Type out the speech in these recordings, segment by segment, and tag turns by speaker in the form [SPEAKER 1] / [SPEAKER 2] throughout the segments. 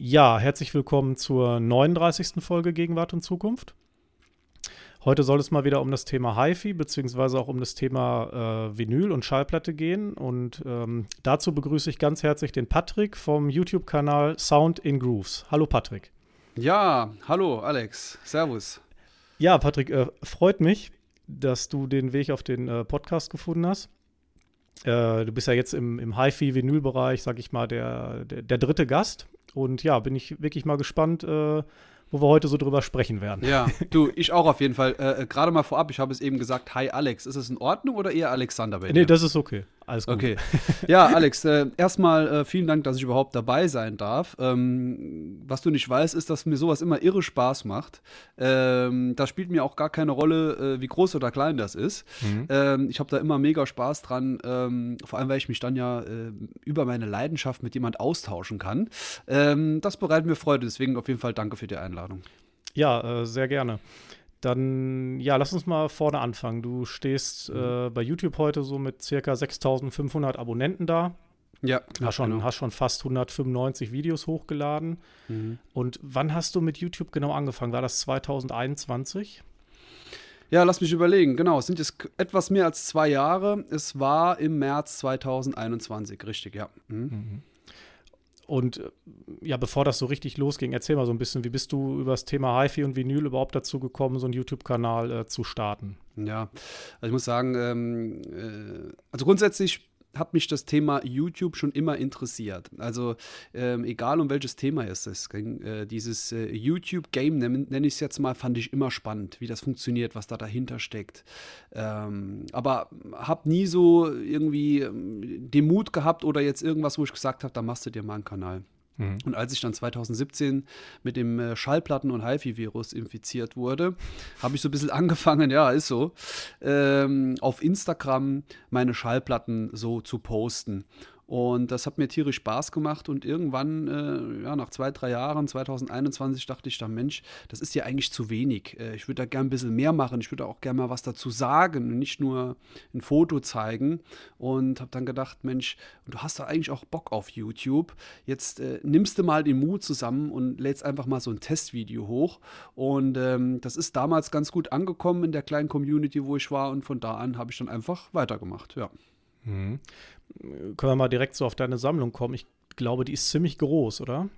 [SPEAKER 1] Ja, herzlich willkommen zur 39. Folge Gegenwart und Zukunft. Heute soll es mal wieder um das Thema HiFi beziehungsweise auch um das Thema äh, Vinyl und Schallplatte gehen. Und ähm, dazu begrüße ich ganz herzlich den Patrick vom YouTube-Kanal Sound in Grooves. Hallo Patrick.
[SPEAKER 2] Ja, hallo Alex. Servus.
[SPEAKER 1] Ja, Patrick, äh, freut mich, dass du den Weg auf den äh, Podcast gefunden hast. Äh, du bist ja jetzt im, im HiFi-Vinyl-Bereich, sag ich mal, der, der, der dritte Gast. Und ja, bin ich wirklich mal gespannt, äh, wo wir heute so drüber sprechen werden.
[SPEAKER 2] Ja, du, ich auch auf jeden Fall. Äh, äh Gerade mal vorab, ich habe es eben gesagt, hi Alex. Ist es in Ordnung oder eher Alexander
[SPEAKER 1] bei dir? Nee, das ist okay. Alles gut.
[SPEAKER 2] Okay. Ja, Alex, äh, erstmal äh, vielen Dank, dass ich überhaupt dabei sein darf. Ähm, was du nicht weißt, ist, dass mir sowas immer irre Spaß macht. Ähm, da spielt mir auch gar keine Rolle, äh, wie groß oder klein das ist. Mhm. Ähm, ich habe da immer mega Spaß dran, ähm, vor allem, weil ich mich dann ja äh, über meine Leidenschaft mit jemand austauschen kann. Ähm, das bereitet mir Freude, deswegen auf jeden Fall danke für die Einladung.
[SPEAKER 1] Ja, äh, sehr gerne. Dann, ja, lass uns mal vorne anfangen. Du stehst mhm. äh, bei YouTube heute so mit circa 6500 Abonnenten da. Ja, hast schon, genau. hast schon fast 195 Videos hochgeladen. Mhm. Und wann hast du mit YouTube genau angefangen? War das 2021?
[SPEAKER 2] Ja, lass mich überlegen. Genau, es sind jetzt etwas mehr als zwei Jahre. Es war im März 2021, richtig, ja. Mhm.
[SPEAKER 1] Und äh, ja, bevor das so richtig losging, erzähl mal so ein bisschen, wie bist du über das Thema HiFi und Vinyl überhaupt dazu gekommen, so einen YouTube-Kanal äh, zu starten?
[SPEAKER 2] Ja, also ich muss sagen, ähm, äh, also grundsätzlich hat mich das Thema YouTube schon immer interessiert. Also ähm, egal um welches Thema es ist, äh, dieses äh, YouTube-Game nenne nenn ich es jetzt mal, fand ich immer spannend, wie das funktioniert, was da dahinter steckt. Ähm, aber habe nie so irgendwie ähm, den Mut gehabt oder jetzt irgendwas, wo ich gesagt habe, da machst du dir mal einen Kanal. Mhm. Und als ich dann 2017 mit dem äh, Schallplatten- und HIFI-Virus infiziert wurde, habe ich so ein bisschen angefangen, ja, ist so, ähm, auf Instagram meine Schallplatten so zu posten. Und das hat mir tierisch Spaß gemacht. Und irgendwann, äh, ja, nach zwei, drei Jahren, 2021, dachte ich dann, Mensch, das ist ja eigentlich zu wenig. Äh, ich würde da gerne ein bisschen mehr machen. Ich würde auch gerne mal was dazu sagen und nicht nur ein Foto zeigen. Und habe dann gedacht, Mensch, du hast da eigentlich auch Bock auf YouTube. Jetzt äh, nimmst du mal den Mut zusammen und lädst einfach mal so ein Testvideo hoch. Und ähm, das ist damals ganz gut angekommen in der kleinen Community, wo ich war. Und von da an habe ich dann einfach weitergemacht, ja.
[SPEAKER 1] Können wir mal direkt so auf deine Sammlung kommen? Ich glaube, die ist ziemlich groß, oder?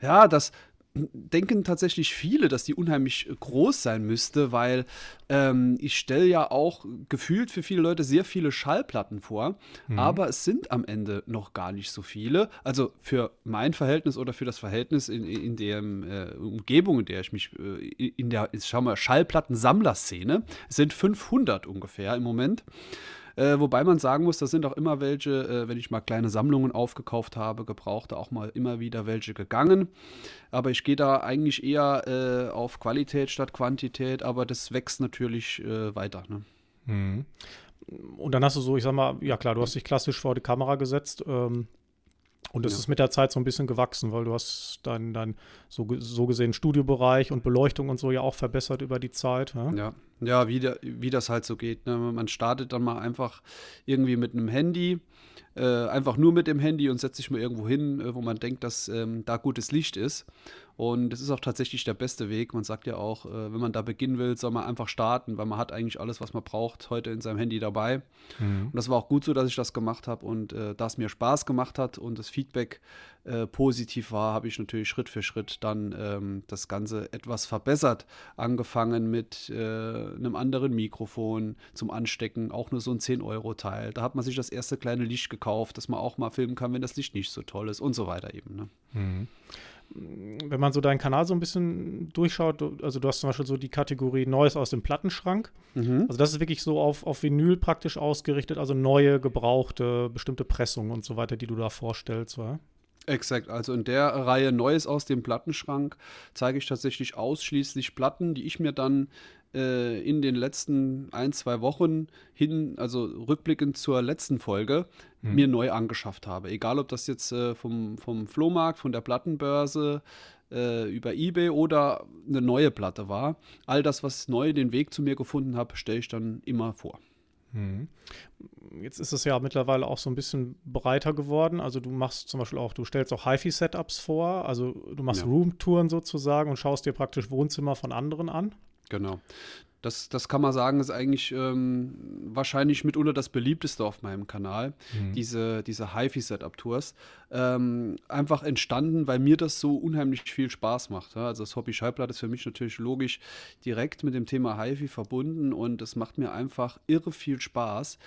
[SPEAKER 2] Ja, das denken tatsächlich viele, dass die unheimlich groß sein müsste, weil ähm, ich stelle ja auch gefühlt für viele Leute sehr viele Schallplatten vor, mhm. aber es sind am Ende noch gar nicht so viele. Also für mein Verhältnis oder für das Verhältnis in, in der äh, Umgebung, in der ich mich äh, in der, schau mal, Schallplattensammlerszene, sind 500 ungefähr im Moment. Äh, wobei man sagen muss, da sind auch immer welche, äh, wenn ich mal kleine Sammlungen aufgekauft habe, gebrauchte auch mal immer wieder welche gegangen. Aber ich gehe da eigentlich eher äh, auf Qualität statt Quantität, aber das wächst natürlich äh, weiter. Ne?
[SPEAKER 1] Mhm. Und dann hast du so, ich sag mal, ja klar, du hast dich klassisch vor die Kamera gesetzt. Ähm und das ja. ist mit der Zeit so ein bisschen gewachsen, weil du hast deinen dein so, so gesehen Studiobereich und Beleuchtung und so ja auch verbessert über die Zeit.
[SPEAKER 2] Ja, ja, ja wie, der, wie das halt so geht. Ne? Man startet dann mal einfach irgendwie mit einem Handy, äh, einfach nur mit dem Handy und setzt sich mal irgendwo hin, äh, wo man denkt, dass ähm, da gutes Licht ist. Und das ist auch tatsächlich der beste Weg. Man sagt ja auch, äh, wenn man da beginnen will, soll man einfach starten, weil man hat eigentlich alles, was man braucht, heute in seinem Handy dabei. Mhm. Und das war auch gut so, dass ich das gemacht habe und äh, da es mir Spaß gemacht hat und das Feedback äh, positiv war, habe ich natürlich Schritt für Schritt dann ähm, das Ganze etwas verbessert. Angefangen mit äh, einem anderen Mikrofon zum Anstecken, auch nur so ein 10-Euro-Teil. Da hat man sich das erste kleine Licht gekauft, dass man auch mal filmen kann, wenn das Licht nicht so toll ist und so weiter eben. Ne? Mhm
[SPEAKER 1] wenn man so deinen Kanal so ein bisschen durchschaut, also du hast zum Beispiel so die Kategorie Neues aus dem Plattenschrank. Mhm. Also das ist wirklich so auf, auf Vinyl praktisch ausgerichtet, also neue, gebrauchte, bestimmte Pressungen und so weiter, die du da vorstellst, oder?
[SPEAKER 2] Exakt, also in der Reihe Neues aus dem Plattenschrank zeige ich tatsächlich ausschließlich Platten, die ich mir dann äh, in den letzten ein, zwei Wochen hin, also rückblickend zur letzten Folge, hm. mir neu angeschafft habe. Egal, ob das jetzt äh, vom, vom Flohmarkt, von der Plattenbörse, äh, über Ebay oder eine neue Platte war. All das, was neu den Weg zu mir gefunden hat, stelle ich dann immer vor.
[SPEAKER 1] Mhm. Jetzt ist es ja mittlerweile auch so ein bisschen breiter geworden. Also du machst zum Beispiel auch, du stellst auch HiFi-Setups vor, also du machst ja. Roomtouren sozusagen und schaust dir praktisch Wohnzimmer von anderen an.
[SPEAKER 2] Genau. Das, das kann man sagen, ist eigentlich ähm, wahrscheinlich mitunter das beliebteste auf meinem Kanal, mhm. diese, diese HiFi-Setup-Tours. Ähm, einfach entstanden, weil mir das so unheimlich viel Spaß macht. Ja? Also das Hobby Schallplatte ist für mich natürlich logisch direkt mit dem Thema HiFi verbunden und es macht mir einfach irre viel Spaß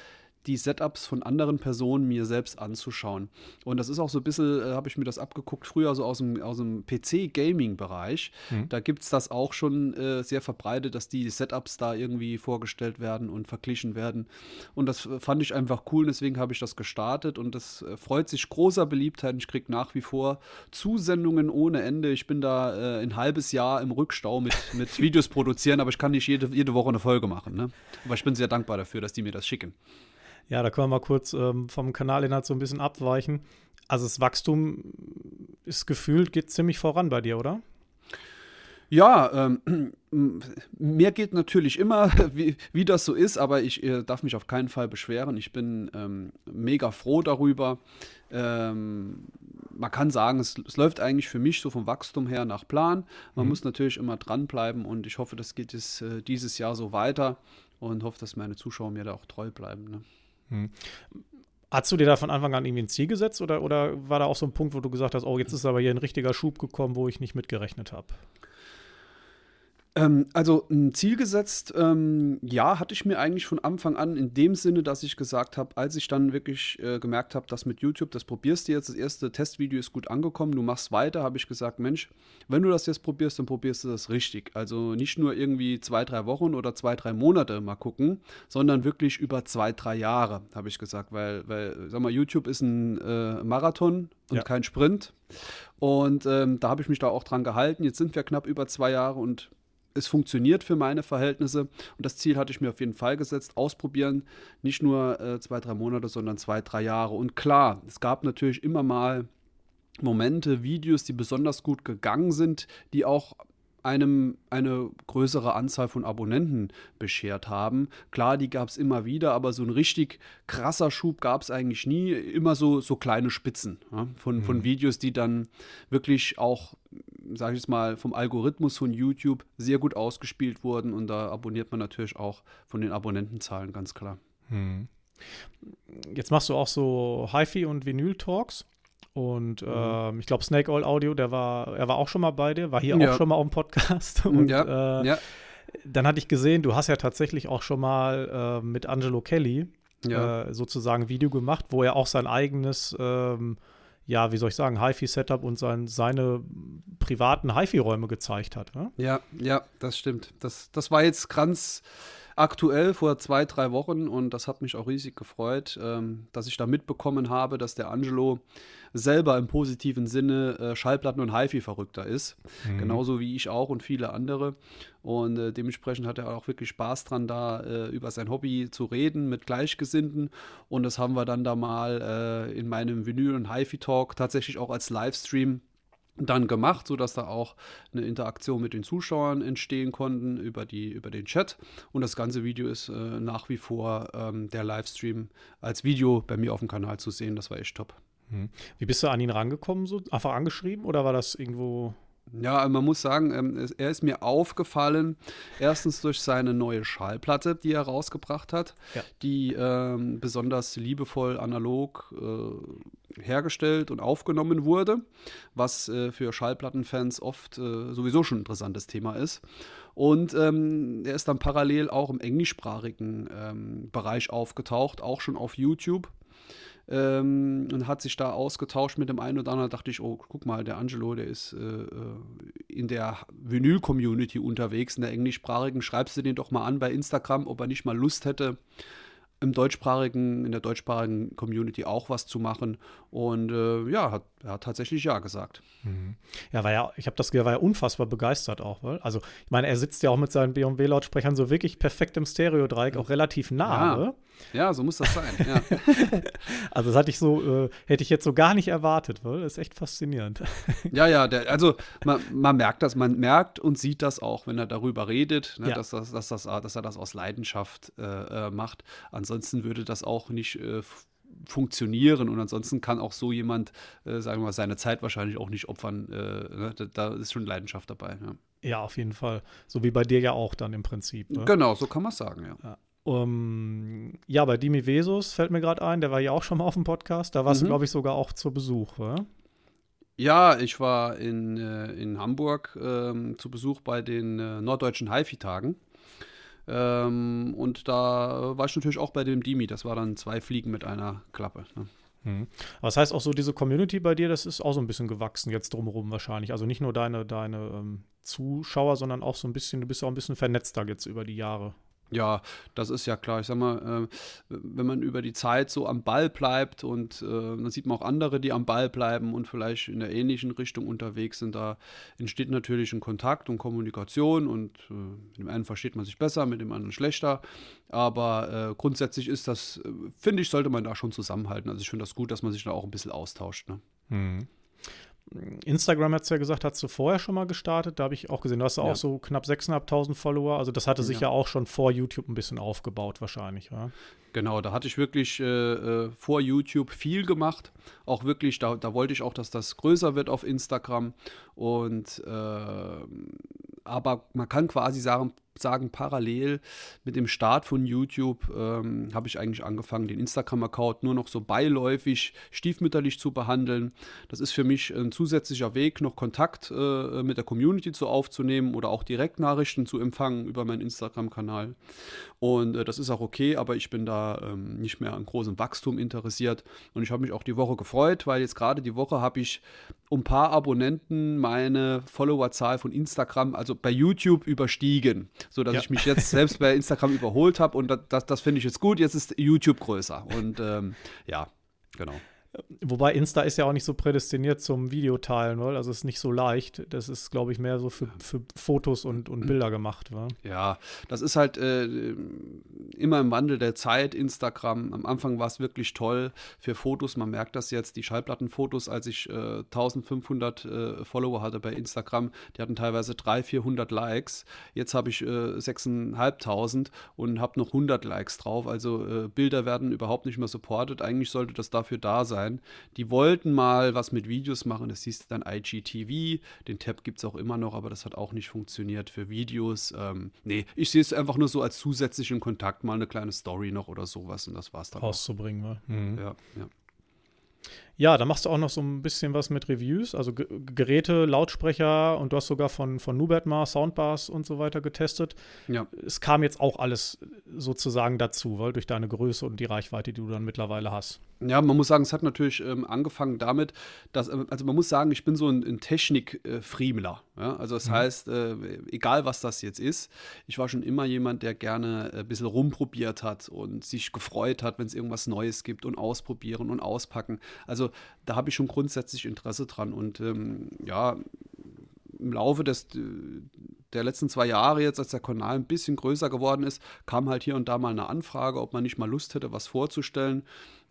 [SPEAKER 2] die Setups von anderen Personen mir selbst anzuschauen. Und das ist auch so ein bisschen, äh, habe ich mir das abgeguckt, früher so aus dem, aus dem PC-Gaming-Bereich. Mhm. Da gibt es das auch schon äh, sehr verbreitet, dass die Setups da irgendwie vorgestellt werden und verglichen werden. Und das äh, fand ich einfach cool, deswegen habe ich das gestartet und das äh, freut sich großer Beliebtheit. Ich kriege nach wie vor Zusendungen ohne Ende. Ich bin da äh, ein halbes Jahr im Rückstau mit, mit Videos produzieren, aber ich kann nicht jede, jede Woche eine Folge machen. Ne? Aber ich bin sehr dankbar dafür, dass die mir das schicken.
[SPEAKER 1] Ja, da können wir mal kurz ähm, vom Kanalinhalt so ein bisschen abweichen. Also das Wachstum ist gefühlt, geht ziemlich voran bei dir, oder?
[SPEAKER 2] Ja, ähm, mir geht natürlich immer, wie, wie das so ist, aber ich äh, darf mich auf keinen Fall beschweren. Ich bin ähm, mega froh darüber. Ähm, man kann sagen, es, es, läuft eigentlich für mich so vom Wachstum her nach Plan. Man mhm. muss natürlich immer dranbleiben und ich hoffe, das geht es äh, dieses Jahr so weiter und hoffe, dass meine Zuschauer mir da auch treu bleiben. Ne? Hm.
[SPEAKER 1] Hast du dir da von Anfang an irgendwie ein Ziel gesetzt oder, oder war da auch so ein Punkt, wo du gesagt hast, oh, jetzt ist aber hier ein richtiger Schub gekommen, wo ich nicht mitgerechnet habe?
[SPEAKER 2] Ähm, also ein Ziel gesetzt, ähm, ja, hatte ich mir eigentlich von Anfang an in dem Sinne, dass ich gesagt habe, als ich dann wirklich äh, gemerkt habe, dass mit YouTube, das probierst du jetzt, das erste Testvideo ist gut angekommen, du machst weiter, habe ich gesagt, Mensch, wenn du das jetzt probierst, dann probierst du das richtig. Also nicht nur irgendwie zwei, drei Wochen oder zwei, drei Monate mal gucken, sondern wirklich über zwei, drei Jahre, habe ich gesagt, weil, weil, sag mal, YouTube ist ein äh, Marathon und ja. kein Sprint. Und ähm, da habe ich mich da auch dran gehalten. Jetzt sind wir knapp über zwei Jahre und es funktioniert für meine Verhältnisse und das Ziel hatte ich mir auf jeden Fall gesetzt, ausprobieren, nicht nur äh, zwei, drei Monate, sondern zwei, drei Jahre. Und klar, es gab natürlich immer mal Momente, Videos, die besonders gut gegangen sind, die auch einem eine größere Anzahl von Abonnenten beschert haben. Klar, die gab es immer wieder, aber so ein richtig krasser Schub gab es eigentlich nie. Immer so, so kleine Spitzen ja, von, mhm. von Videos, die dann wirklich auch, sage ich jetzt mal, vom Algorithmus von YouTube sehr gut ausgespielt wurden. Und da abonniert man natürlich auch von den Abonnentenzahlen, ganz klar. Mhm.
[SPEAKER 1] Jetzt machst du auch so HiFi und Vinyl-Talks. Und mhm. ähm, ich glaube, Snake All Audio, der war, er war auch schon mal bei dir, war hier ja. auch schon mal auf dem Podcast. Und ja. Äh, ja. dann hatte ich gesehen, du hast ja tatsächlich auch schon mal äh, mit Angelo Kelly ja. äh, sozusagen ein Video gemacht, wo er auch sein eigenes, ähm, ja, wie soll ich sagen, HiFi-Setup und sein, seine privaten HiFi-Räume gezeigt hat.
[SPEAKER 2] Ne? Ja, ja, das stimmt. Das, das war jetzt ganz aktuell vor zwei, drei Wochen und das hat mich auch riesig gefreut, ähm, dass ich da mitbekommen habe, dass der Angelo selber im positiven Sinne äh, Schallplatten- und HiFi-Verrückter ist. Mhm. Genauso wie ich auch und viele andere. Und äh, dementsprechend hat er auch wirklich Spaß dran, da äh, über sein Hobby zu reden mit Gleichgesinnten. Und das haben wir dann da mal äh, in meinem Vinyl- und HiFi-Talk tatsächlich auch als Livestream dann gemacht, sodass da auch eine Interaktion mit den Zuschauern entstehen konnten über, die, über den Chat. Und das ganze Video ist äh, nach wie vor ähm, der Livestream als Video bei mir auf dem Kanal zu sehen. Das war echt top.
[SPEAKER 1] Hm. Wie bist du an ihn rangekommen? So? Einfach angeschrieben oder war das irgendwo
[SPEAKER 2] ja, man muss sagen, ähm, er ist mir aufgefallen, erstens durch seine neue Schallplatte, die er rausgebracht hat, ja. die ähm, besonders liebevoll analog äh, hergestellt und aufgenommen wurde, was äh, für Schallplattenfans oft äh, sowieso schon ein interessantes Thema ist. Und ähm, er ist dann parallel auch im englischsprachigen ähm, Bereich aufgetaucht, auch schon auf YouTube ähm, und hat sich da ausgetauscht mit dem einen oder anderen. Da dachte ich, oh, guck mal, der Angelo, der ist äh, äh, in der Vinyl-Community unterwegs, in der englischsprachigen. Schreibst du den doch mal an bei Instagram, ob er nicht mal Lust hätte, im deutschsprachigen, in der deutschsprachigen Community auch was zu machen. Und äh, ja, hat, er hat tatsächlich ja gesagt.
[SPEAKER 1] Mhm. Ja, war ja, ich habe das, war ja unfassbar begeistert auch, weil, also ich meine, er sitzt ja auch mit seinen BMW-Lautsprechern so wirklich perfekt im Stereo-Dreieck, auch relativ nah. Ja,
[SPEAKER 2] Ja, so muss das sein. Ja.
[SPEAKER 1] also das hatte ich so, äh, hätte ich jetzt so gar nicht erwartet, weil das ist echt faszinierend.
[SPEAKER 2] ja, ja, der, also man, man, merkt das, man merkt und sieht das auch, wenn er darüber redet, ne, ja. dass, das, dass, das, dass er das aus Leidenschaft äh, äh macht. Ansonsten würde das auch nicht äh, funktionieren und ansonsten kann auch so jemand, äh, sagen wir mal, seine Zeit wahrscheinlich auch nicht opfern. Äh, ne? da, da, ist schon Leidenschaft dabei. Ja.
[SPEAKER 1] ja. auf jeden Fall. So wie bei dir ja auch dann im Prinzip.
[SPEAKER 2] Ne? Genau, so kann man es sagen, ja.
[SPEAKER 1] ja. Um, ja, bei Dimi Vesus fällt mir gerade ein, der war ja auch schon mal auf dem Podcast. Da warst mhm. du, glaube ich, sogar auch zu Besuch, oder?
[SPEAKER 2] Ja, ich war in, äh, in Hamburg ähm, zu Besuch bei den äh, norddeutschen HiFi-Tagen. Ähm, und da war ich natürlich auch bei dem Dimi. Das war dann zwei Fliegen mit einer Klappe. Ne?
[SPEAKER 1] Mhm. Aber das heißt auch so, diese Community bei dir, das ist auch so ein bisschen gewachsen jetzt drumherum wahrscheinlich. Also nicht nur deine, deine ähm, Zuschauer, sondern auch so ein bisschen, du bist ja auch ein bisschen vernetzter jetzt über die Jahre.
[SPEAKER 2] Ja, das ist ja klar. Ich sag mal, äh, wenn man über die Zeit so am Ball bleibt und äh, dann sieht man auch andere, die am Ball bleiben und vielleicht in der ähnlichen Richtung unterwegs sind, da entsteht natürlich ein Kontakt und Kommunikation und äh, mit dem einen versteht man sich besser, mit dem anderen schlechter. Aber äh, grundsätzlich ist das, äh, finde ich, sollte man da schon zusammenhalten. Also ich finde das gut, dass man sich da auch ein bisschen austauscht. Ne? Mhm.
[SPEAKER 1] Instagram hat es ja gesagt, hast du vorher schon mal gestartet. Da habe ich auch gesehen, du hast ja. auch so knapp 6.500 Follower. Also das hatte sich ja. ja. auch schon vor YouTube ein bisschen aufgebaut wahrscheinlich, ja?
[SPEAKER 2] Genau, da hatte ich wirklich äh, äh, vor YouTube viel gemacht. Auch wirklich, da, da wollte ich auch, dass das größer wird auf Instagram. Und äh, aber man kann quasi sagen, sagen, parallel mit dem Start von YouTube ähm, habe ich eigentlich angefangen, den Instagram-Account nur noch so beiläufig, stiefmütterlich zu behandeln. Das ist für mich ein zusätzlicher Weg, noch Kontakt äh, mit der Community zu aufzunehmen oder auch Direktnachrichten zu empfangen über meinen Instagram-Kanal. Und äh, das ist auch okay, aber ich bin da ähm, nicht mehr an großem Wachstum interessiert. Und ich habe mich auch die Woche gefreut, weil jetzt gerade die Woche habe ich um ein paar Abonnenten meine Followerzahl von Instagram, also bei YouTube, überstiegen sodass ja. ich mich jetzt selbst bei Instagram überholt habe und das, das, das finde ich jetzt gut. Jetzt ist YouTube größer und ähm, ja, genau.
[SPEAKER 1] Wobei Insta ist ja auch nicht so prädestiniert zum Videoteilen, weil also es ist nicht so leicht. Das ist, glaube ich, mehr so für, für Fotos und, und Bilder gemacht. Wa?
[SPEAKER 2] Ja, das ist halt äh, immer im Wandel der Zeit. Instagram, am Anfang war es wirklich toll für Fotos. Man merkt das jetzt, die Schallplattenfotos, als ich äh, 1500 äh, Follower hatte bei Instagram, die hatten teilweise 300, 400 Likes. Jetzt habe ich äh, 6.500 und habe noch 100 Likes drauf. Also äh, Bilder werden überhaupt nicht mehr supported. Eigentlich sollte das dafür da sein sein. Die wollten mal was mit Videos machen, das hieß dann IGTV. Den Tab gibt es auch immer noch, aber das hat auch nicht funktioniert für Videos. Ähm, nee, ich sehe es einfach nur so als zusätzlichen Kontakt, mal eine kleine Story noch oder sowas und das war's dann.
[SPEAKER 1] Rauszubringen, mhm.
[SPEAKER 2] Ja, ja.
[SPEAKER 1] Ja, da machst du auch noch so ein bisschen was mit Reviews, also G Geräte, Lautsprecher und du hast sogar von, von Nubert mal Soundbars und so weiter getestet. Ja. Es kam jetzt auch alles sozusagen dazu, weil durch deine Größe und die Reichweite, die du dann mittlerweile hast.
[SPEAKER 2] Ja, man muss sagen, es hat natürlich ähm, angefangen damit, dass, äh, also man muss sagen, ich bin so ein, ein Technik-Friemler. Äh, ja? Also das mhm. heißt, äh, egal was das jetzt ist, ich war schon immer jemand, der gerne ein bisschen rumprobiert hat und sich gefreut hat, wenn es irgendwas Neues gibt und ausprobieren und auspacken. Also da habe ich schon grundsätzlich Interesse dran und ähm, ja, im Laufe des, der letzten zwei Jahre jetzt, als der Kanal ein bisschen größer geworden ist, kam halt hier und da mal eine Anfrage, ob man nicht mal Lust hätte, was vorzustellen.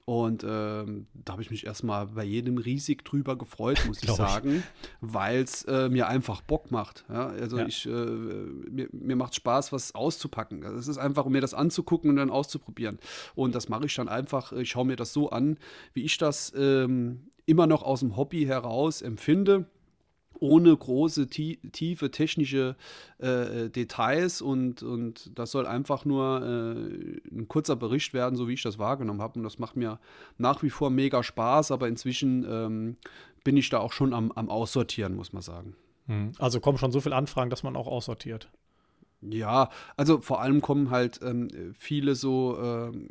[SPEAKER 2] Und ähm, da habe ich mich erstmal bei jedem riesig drüber gefreut, muss ich sagen, weil es äh, mir einfach Bock macht. Ja? Also ja. ich, äh, mir, mir macht Spaß, was auszupacken. Also es ist einfach, um mir das anzugucken und dann auszuprobieren. Und das mache ich dann einfach, ich schaue mir das so an, wie ich das ähm, immer noch aus dem Hobby heraus empfinde ohne große, tiefe technische äh, Details und, und das soll einfach nur äh, ein kurzer Bericht werden, so wie ich das wahrgenommen habe. Und das macht mir nach wie vor mega Spaß, aber inzwischen ähm, bin ich da auch schon am, am Aussortieren, muss man sagen.
[SPEAKER 1] Hm. Also kommen schon so viele Anfragen, dass man auch aussortiert.
[SPEAKER 2] Ja, also vor allem kommen halt ähm, viele so, ähm,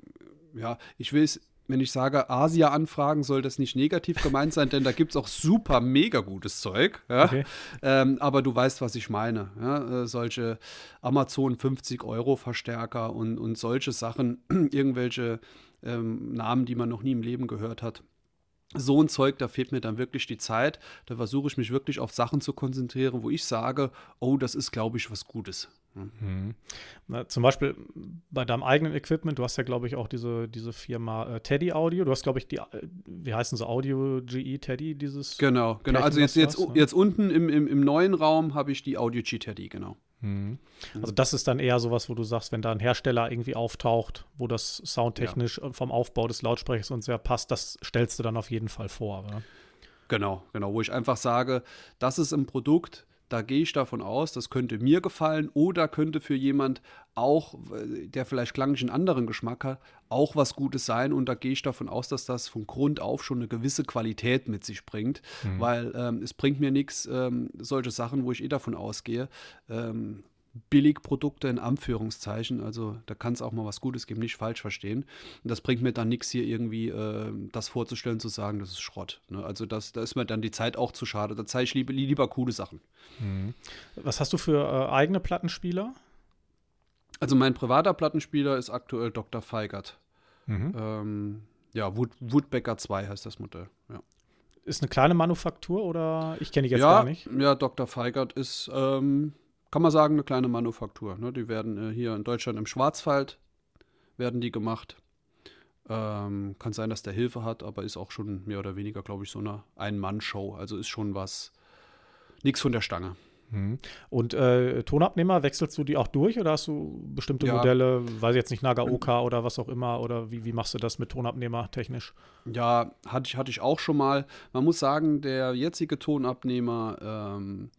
[SPEAKER 2] ja, ich will es wenn ich sage Asia-Anfragen, soll das nicht negativ gemeint sein, denn da gibt es auch super mega gutes Zeug. Ja? Okay. Ähm, aber du weißt, was ich meine. Ja? Äh, solche Amazon 50 Euro Verstärker und, und solche Sachen, irgendwelche ähm, Namen, die man noch nie im Leben gehört hat. So ein Zeug, da fehlt mir dann wirklich die Zeit. Da versuche ich mich wirklich auf Sachen zu konzentrieren, wo ich sage, oh, das ist, glaube ich, was Gutes.
[SPEAKER 1] Mhm. Na, zum Beispiel bei deinem eigenen Equipment, du hast ja, glaube ich, auch diese, diese Firma äh, Teddy Audio. Du hast, glaube ich, die, äh, wie heißen sie, Audio GE Teddy, dieses.
[SPEAKER 2] Genau, genau. Also jetzt, jetzt, was, ne? jetzt unten im, im, im neuen Raum habe ich die Audio GE Teddy, genau.
[SPEAKER 1] Mhm. Also das ist dann eher sowas, wo du sagst, wenn da ein Hersteller irgendwie auftaucht, wo das soundtechnisch ja. vom Aufbau des Lautsprechers und sehr passt, das stellst du dann auf jeden Fall vor. Oder?
[SPEAKER 2] Genau, genau, wo ich einfach sage, das ist ein Produkt, da gehe ich davon aus, das könnte mir gefallen oder könnte für jemand auch, der vielleicht klanglich einen anderen Geschmack hat, auch was Gutes sein. Und da gehe ich davon aus, dass das von Grund auf schon eine gewisse Qualität mit sich bringt, mhm. weil ähm, es bringt mir nichts, ähm, solche Sachen, wo ich eh davon ausgehe. Ähm, Billigprodukte in Anführungszeichen. Also da kann es auch mal was Gutes geben, nicht falsch verstehen. Und das bringt mir dann nichts, hier irgendwie äh, das vorzustellen, zu sagen, das ist Schrott. Ne? Also das, da ist mir dann die Zeit auch zu schade. Da zeige ich lieber, lieber coole Sachen.
[SPEAKER 1] Mhm. Was hast du für äh, eigene Plattenspieler?
[SPEAKER 2] Also mein privater Plattenspieler ist aktuell Dr. Feigert. Mhm. Ähm, ja, Wood, Woodbecker 2 heißt das Modell. Ja.
[SPEAKER 1] Ist eine kleine Manufaktur oder ich kenne die jetzt
[SPEAKER 2] ja,
[SPEAKER 1] gar nicht?
[SPEAKER 2] Ja, Dr. Feigert ist ähm, kann man sagen, eine kleine Manufaktur. Ne? Die werden äh, hier in Deutschland im Schwarzwald werden die gemacht. Ähm, kann sein, dass der Hilfe hat, aber ist auch schon mehr oder weniger, glaube ich, so eine Ein-Mann-Show. Also ist schon was, nichts von der Stange.
[SPEAKER 1] Mhm. Und äh, Tonabnehmer, wechselst du die auch durch oder hast du bestimmte ja. Modelle, weiß ich jetzt nicht, Nagaoka oder was auch immer, oder wie, wie machst du das mit Tonabnehmer technisch?
[SPEAKER 2] Ja, hatte ich, hatte ich auch schon mal. Man muss sagen, der jetzige Tonabnehmer ähm,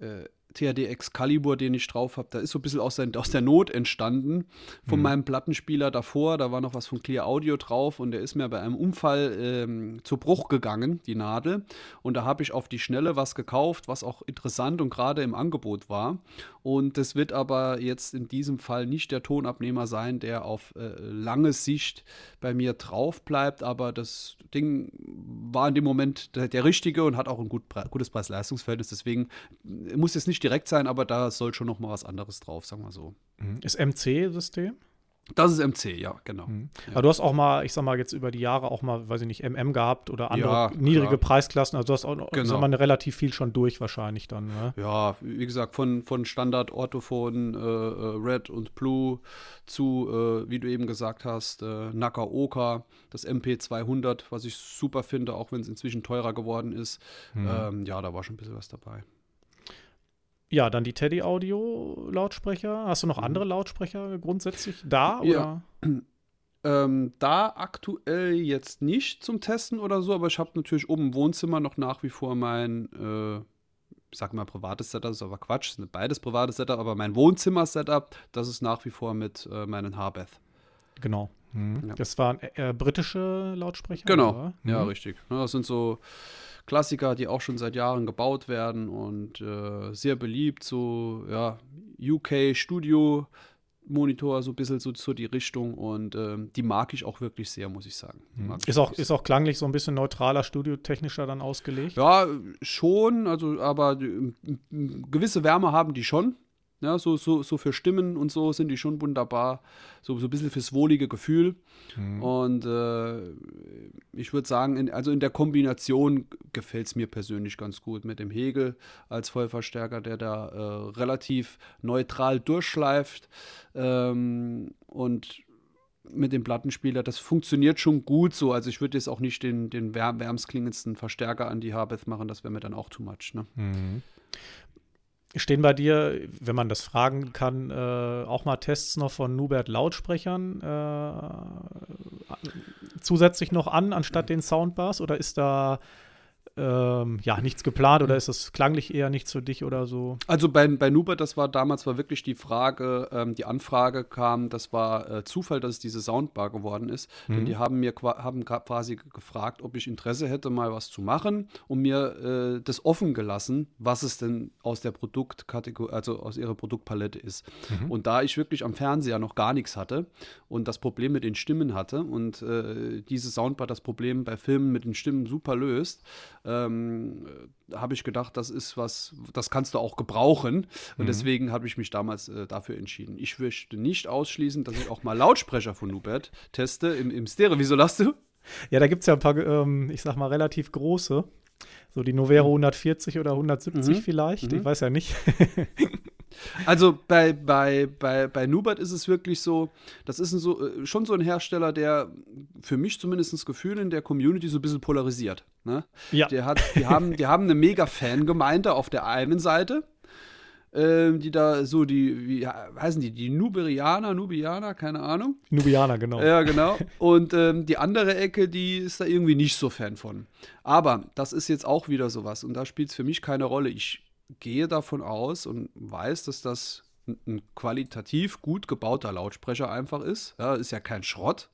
[SPEAKER 2] äh, THD Excalibur, den ich drauf habe, da ist so ein bisschen aus der, aus der Not entstanden von mhm. meinem Plattenspieler davor. Da war noch was von Clear Audio drauf und der ist mir bei einem Unfall ähm, zu Bruch gegangen, die Nadel. Und da habe ich auf die Schnelle was gekauft, was auch interessant und gerade im Angebot war. Und das wird aber jetzt in diesem Fall nicht der Tonabnehmer sein, der auf äh, lange Sicht bei mir drauf bleibt. Aber das Ding war in dem Moment der, der richtige und hat auch ein gut, gutes Preis-Leistungsverhältnis. Deswegen muss es nicht direkt sein, aber da soll schon noch mal was anderes drauf, sagen wir so.
[SPEAKER 1] Mhm. Ist MC-System?
[SPEAKER 2] Das ist MC, ja, genau. Mhm.
[SPEAKER 1] Ja. Aber du hast auch mal, ich sag mal, jetzt über die Jahre auch mal, weiß ich nicht, MM gehabt oder andere ja, niedrige. Preisklassen. Also du hast auch noch, genau. sag mal, relativ viel schon durch wahrscheinlich dann. Ne?
[SPEAKER 2] Ja, wie gesagt, von, von Standard Orthophon, äh, äh, Red und Blue zu, äh, wie du eben gesagt hast, äh, Nakaoka, das MP200, was ich super finde, auch wenn es inzwischen teurer geworden ist. Mhm. Ähm, ja, da war schon ein bisschen was dabei.
[SPEAKER 1] Ja, dann die Teddy Audio Lautsprecher. Hast du noch mhm. andere Lautsprecher grundsätzlich da?
[SPEAKER 2] Ja. Ähm, da aktuell jetzt nicht zum Testen oder so, aber ich habe natürlich oben im Wohnzimmer noch nach wie vor mein, äh, ich sag mal privates Setup, das ist aber Quatsch, sind beides privates Setup, aber mein Wohnzimmer-Setup, das ist nach wie vor mit äh, meinen Harbeth.
[SPEAKER 1] Genau. Mhm. Ja. Das waren äh, britische Lautsprecher?
[SPEAKER 2] Genau, mhm. ja, richtig. Das sind so Klassiker, die auch schon seit Jahren gebaut werden und äh, sehr beliebt, so ja, UK Studio Monitor, so ein bisschen so, so die Richtung und ähm, die mag ich auch wirklich sehr, muss ich sagen.
[SPEAKER 1] Mhm. Ist, auch, ist auch klanglich so ein bisschen neutraler, studiotechnischer dann ausgelegt?
[SPEAKER 2] Ja, schon, also aber gewisse Wärme haben die schon. Ja, so, so, so für Stimmen und so sind die schon wunderbar. So, so ein bisschen fürs wohlige Gefühl. Mhm. Und äh, ich würde sagen, in, also in der Kombination gefällt es mir persönlich ganz gut mit dem Hegel als Vollverstärker, der da äh, relativ neutral durchschleift. Ähm, und mit dem Plattenspieler, das funktioniert schon gut so. Also ich würde jetzt auch nicht den, den wärmsklingendsten Verstärker an die Harbeth machen, das wäre mir dann auch too much. Ne? Mhm.
[SPEAKER 1] Stehen bei dir, wenn man das fragen kann, äh, auch mal Tests noch von Nubert Lautsprechern äh, zusätzlich noch an, anstatt den Soundbars? Oder ist da ähm, ja, nichts geplant oder ist das klanglich eher nichts für dich oder so?
[SPEAKER 2] Also bei, bei Nubert, das war damals war wirklich die Frage, ähm, die Anfrage kam, das war äh, Zufall, dass es diese Soundbar geworden ist. Mhm. Denn die haben mir haben quasi gefragt, ob ich Interesse hätte, mal was zu machen und mir äh, das offen gelassen, was es denn aus der Produktkategorie, also aus ihrer Produktpalette ist. Mhm. Und da ich wirklich am Fernseher noch gar nichts hatte und das Problem mit den Stimmen hatte und äh, diese Soundbar das Problem bei Filmen mit den Stimmen super löst, ähm, habe ich gedacht, das ist was, das kannst du auch gebrauchen. Und mhm. deswegen habe ich mich damals äh, dafür entschieden. Ich möchte nicht ausschließen, dass ich auch mal Lautsprecher von Nubert teste im, im Stereo. Wieso lachst du?
[SPEAKER 1] Ja, da gibt es ja ein paar, ähm, ich sag mal, relativ große. So die Novero 140 oder 170 mhm. vielleicht. Mhm. Ich weiß ja nicht.
[SPEAKER 2] Also bei, bei, bei, bei Nubert ist es wirklich so, das ist ein so, äh, schon so ein Hersteller, der für mich zumindest das Gefühl in der Community so ein bisschen polarisiert. Ne? Ja. Der hat, die, haben, die haben eine mega Fangemeinde auf der einen Seite ähm, die da so die, wie heißen die, die Nuberianer, Nubianer, keine Ahnung.
[SPEAKER 1] Nubianer, genau.
[SPEAKER 2] Ja, genau. Und ähm, die andere Ecke, die ist da irgendwie nicht so Fan von. Aber das ist jetzt auch wieder sowas und da spielt es für mich keine Rolle. Ich gehe davon aus und weiß, dass das ein qualitativ gut gebauter Lautsprecher einfach ist. Ja, ist ja kein Schrott,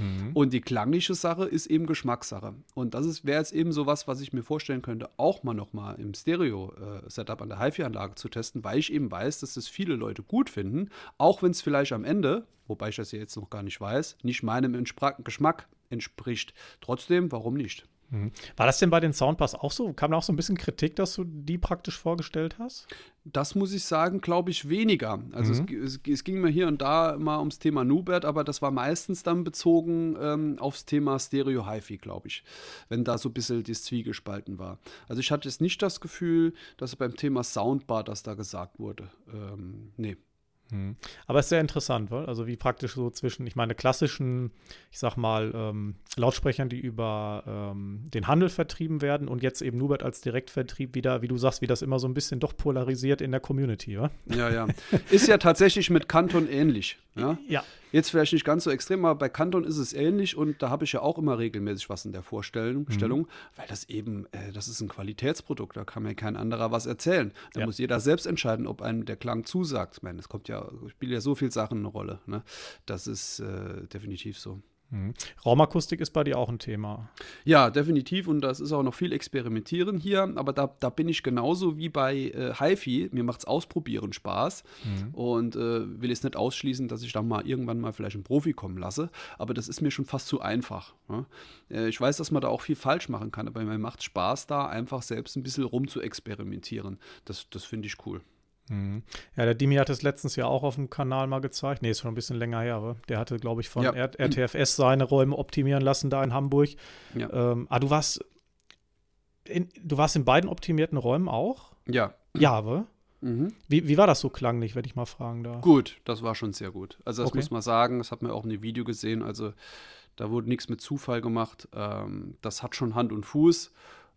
[SPEAKER 2] Mhm. Und die klangliche Sache ist eben Geschmackssache. Und das wäre jetzt eben so was, was ich mir vorstellen könnte, auch mal nochmal im Stereo-Setup an der HiFi-Anlage zu testen, weil ich eben weiß, dass das viele Leute gut finden, auch wenn es vielleicht am Ende, wobei ich das ja jetzt noch gar nicht weiß, nicht meinem Geschmack entspricht. Trotzdem, warum nicht?
[SPEAKER 1] Mhm. War das denn bei den Soundbars auch so? Kam da auch so ein bisschen Kritik, dass du die praktisch vorgestellt hast?
[SPEAKER 2] Das muss ich sagen, glaube ich, weniger. Also mhm. es, es, es, ging mir hier und da mal ums Thema Nubert, aber das war meistens dann bezogen ähm, aufs Thema Stereo HiFi, glaube ich, wenn da so ein bisschen das Zwiegespalten war. Also ich hatte jetzt nicht das Gefühl, dass beim Thema Soundbar das da gesagt wurde. Ähm, nee.
[SPEAKER 1] Hm. Aber es ist sehr interessant, weil? also wie praktisch so zwischen, ich meine, klassischen, ich sag mal, ähm, Lautsprechern, die über ähm, den Handel vertrieben werden und jetzt eben Nubert als Direktvertrieb wieder, wie du sagst, wie das immer so ein bisschen doch polarisiert in der Community, wa?
[SPEAKER 2] Ja, ja. Ist ja tatsächlich mit Kanton ähnlich. Ja. ja. Jetzt vielleicht nicht ganz so extrem, aber bei Kanton ist es ähnlich und da habe ich ja auch immer regelmäßig was in der Vorstellung, mhm. weil das eben, äh, das ist ein Qualitätsprodukt, da kann mir kein anderer was erzählen. Da ja. muss jeder selbst entscheiden, ob einem der Klang zusagt. Ich meine, es kommt ja, spielt ja so viel Sachen eine Rolle. Ne? Das ist äh, definitiv so.
[SPEAKER 1] Mhm. Raumakustik ist bei dir auch ein Thema.
[SPEAKER 2] Ja, definitiv. Und das ist auch noch viel Experimentieren hier. Aber da, da bin ich genauso wie bei äh, HiFi. Mir macht es Ausprobieren Spaß. Mhm. Und äh, will jetzt nicht ausschließen, dass ich dann mal irgendwann mal vielleicht einen Profi kommen lasse. Aber das ist mir schon fast zu einfach. Ja? Äh, ich weiß, dass man da auch viel falsch machen kann. Aber mir macht Spaß, da einfach selbst ein bisschen rum zu experimentieren. Das, das finde ich cool.
[SPEAKER 1] Mhm. Ja, der Dimi hat es letztens ja auch auf dem Kanal mal gezeigt. Nee, ist schon ein bisschen länger her, aber der hatte, glaube ich, von ja. RTFS seine Räume optimieren lassen da in Hamburg. Ja. Ähm, ah, du warst in, du warst in beiden optimierten Räumen auch?
[SPEAKER 2] Ja.
[SPEAKER 1] Ja, aber? Mhm. Wie, wie war das so klanglich, wenn ich mal fragen darf?
[SPEAKER 2] Gut, das war schon sehr gut. Also das okay. muss man sagen, das hat man auch in dem Video gesehen. Also da wurde nichts mit Zufall gemacht. Ähm, das hat schon Hand und Fuß.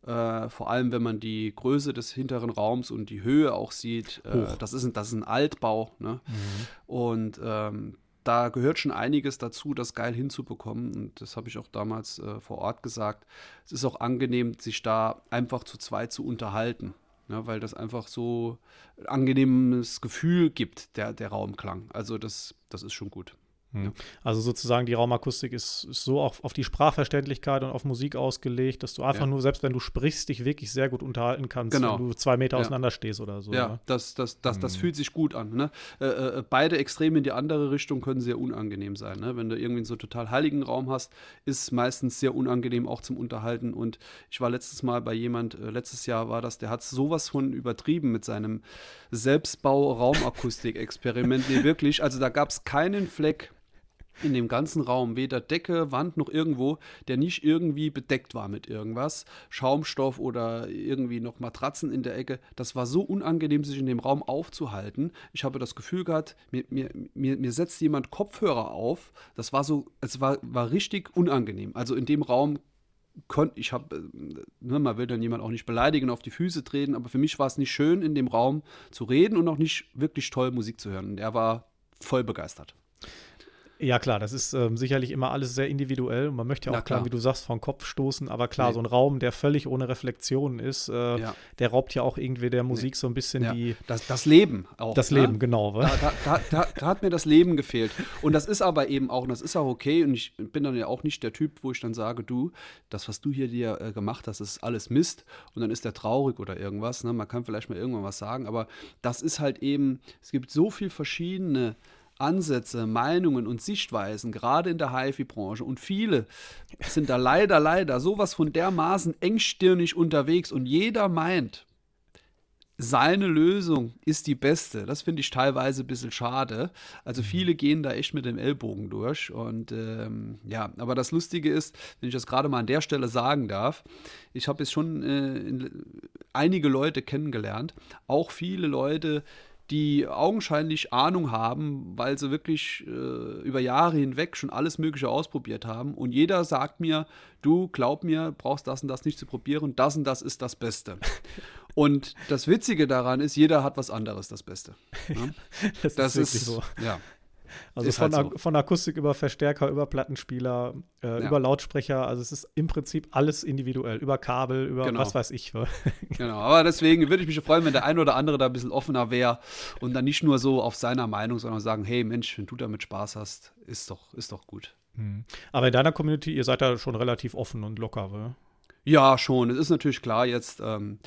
[SPEAKER 2] Äh, vor allem, wenn man die Größe des hinteren Raums und die Höhe auch sieht. Äh, das, ist ein, das ist ein Altbau. Ne? Mhm. Und ähm, da gehört schon einiges dazu, das geil hinzubekommen. Und das habe ich auch damals äh, vor Ort gesagt. Es ist auch angenehm, sich da einfach zu zweit zu unterhalten. Ne, weil das einfach so ein angenehmes Gefühl gibt, der, der Raumklang. Also das, das ist schon gut.
[SPEAKER 1] Ja. Also sozusagen die Raumakustik ist, ist so auch auf die Sprachverständlichkeit und auf Musik ausgelegt, dass du einfach ja. nur, selbst wenn du sprichst, dich wirklich sehr gut unterhalten kannst, genau. wenn du zwei Meter ja. auseinander stehst oder so.
[SPEAKER 2] Ja, ne? das, das, das, das mhm. fühlt sich gut an. Ne? Äh, äh, beide Extreme in die andere Richtung können sehr unangenehm sein. Ne? Wenn du irgendwie so total heiligen Raum hast, ist meistens sehr unangenehm auch zum Unterhalten. Und ich war letztes Mal bei jemand, äh, letztes Jahr war das, der hat sowas von übertrieben mit seinem Selbstbau-Raumakustik-Experiment. nee, wirklich, also da gab es keinen Fleck in dem ganzen Raum, weder Decke, Wand noch irgendwo, der nicht irgendwie bedeckt war mit irgendwas, Schaumstoff oder irgendwie noch Matratzen in der Ecke. Das war so unangenehm, sich in dem Raum aufzuhalten. Ich habe das Gefühl gehabt, mir, mir, mir, mir setzt jemand Kopfhörer auf. Das war so, es war, war richtig unangenehm. Also in dem Raum konnte ich habe, ne, man will dann jemand auch nicht beleidigen, auf die Füße treten, aber für mich war es nicht schön, in dem Raum zu reden und auch nicht wirklich toll Musik zu hören. Und er war voll begeistert.
[SPEAKER 1] Ja, klar, das ist ähm, sicherlich immer alles sehr individuell und man möchte ja auch, klar, wie du sagst, vom Kopf stoßen, aber klar, nee. so ein Raum, der völlig ohne Reflexion ist, äh, ja. der raubt ja auch irgendwie der Musik nee. so ein bisschen ja. die.
[SPEAKER 2] Das, das Leben auch.
[SPEAKER 1] Das ne? Leben, genau.
[SPEAKER 2] Da, da, da, da, hat mir das Leben gefehlt. Und das ist aber eben auch, und das ist auch okay, und ich bin dann ja auch nicht der Typ, wo ich dann sage, du, das, was du hier dir äh, gemacht hast, ist alles Mist und dann ist der traurig oder irgendwas. Ne? Man kann vielleicht mal irgendwann was sagen, aber das ist halt eben, es gibt so viel verschiedene Ansätze, Meinungen und Sichtweisen, gerade in der HIFI-Branche. Und viele sind da leider, leider sowas von dermaßen engstirnig unterwegs und jeder meint, seine Lösung ist die beste. Das finde ich teilweise ein bisschen schade. Also mhm. viele gehen da echt mit dem Ellbogen durch. Und ähm, ja, aber das Lustige ist, wenn ich das gerade mal an der Stelle sagen darf, ich habe jetzt schon äh, einige Leute kennengelernt, auch viele Leute, die augenscheinlich Ahnung haben, weil sie wirklich äh, über Jahre hinweg schon alles Mögliche ausprobiert haben. Und jeder sagt mir, du glaub mir, brauchst das und das nicht zu probieren, das und das ist das Beste. Und das Witzige daran ist, jeder hat was anderes, das Beste. Ne?
[SPEAKER 1] das, das, ist, ist so. Ja. Also von, halt so. von, Akustik über Verstärker, über Plattenspieler, äh, ja. über Lautsprecher. Also es ist im Prinzip alles individuell. Über Kabel, über genau. was weiß ich.
[SPEAKER 2] genau, aber deswegen würde ich mich freuen, wenn der eine oder andere da ein bisschen offener wäre und dann nicht nur so auf seiner Meinung, sondern sagen, hey Mensch, wenn du damit Spaß hast, ist doch, ist doch gut.
[SPEAKER 1] Mhm. Aber in deiner Community, ihr seid da schon relativ offen und locker, oder?
[SPEAKER 2] Ja, schon. Es ist natürlich klar, jetzt, ähm,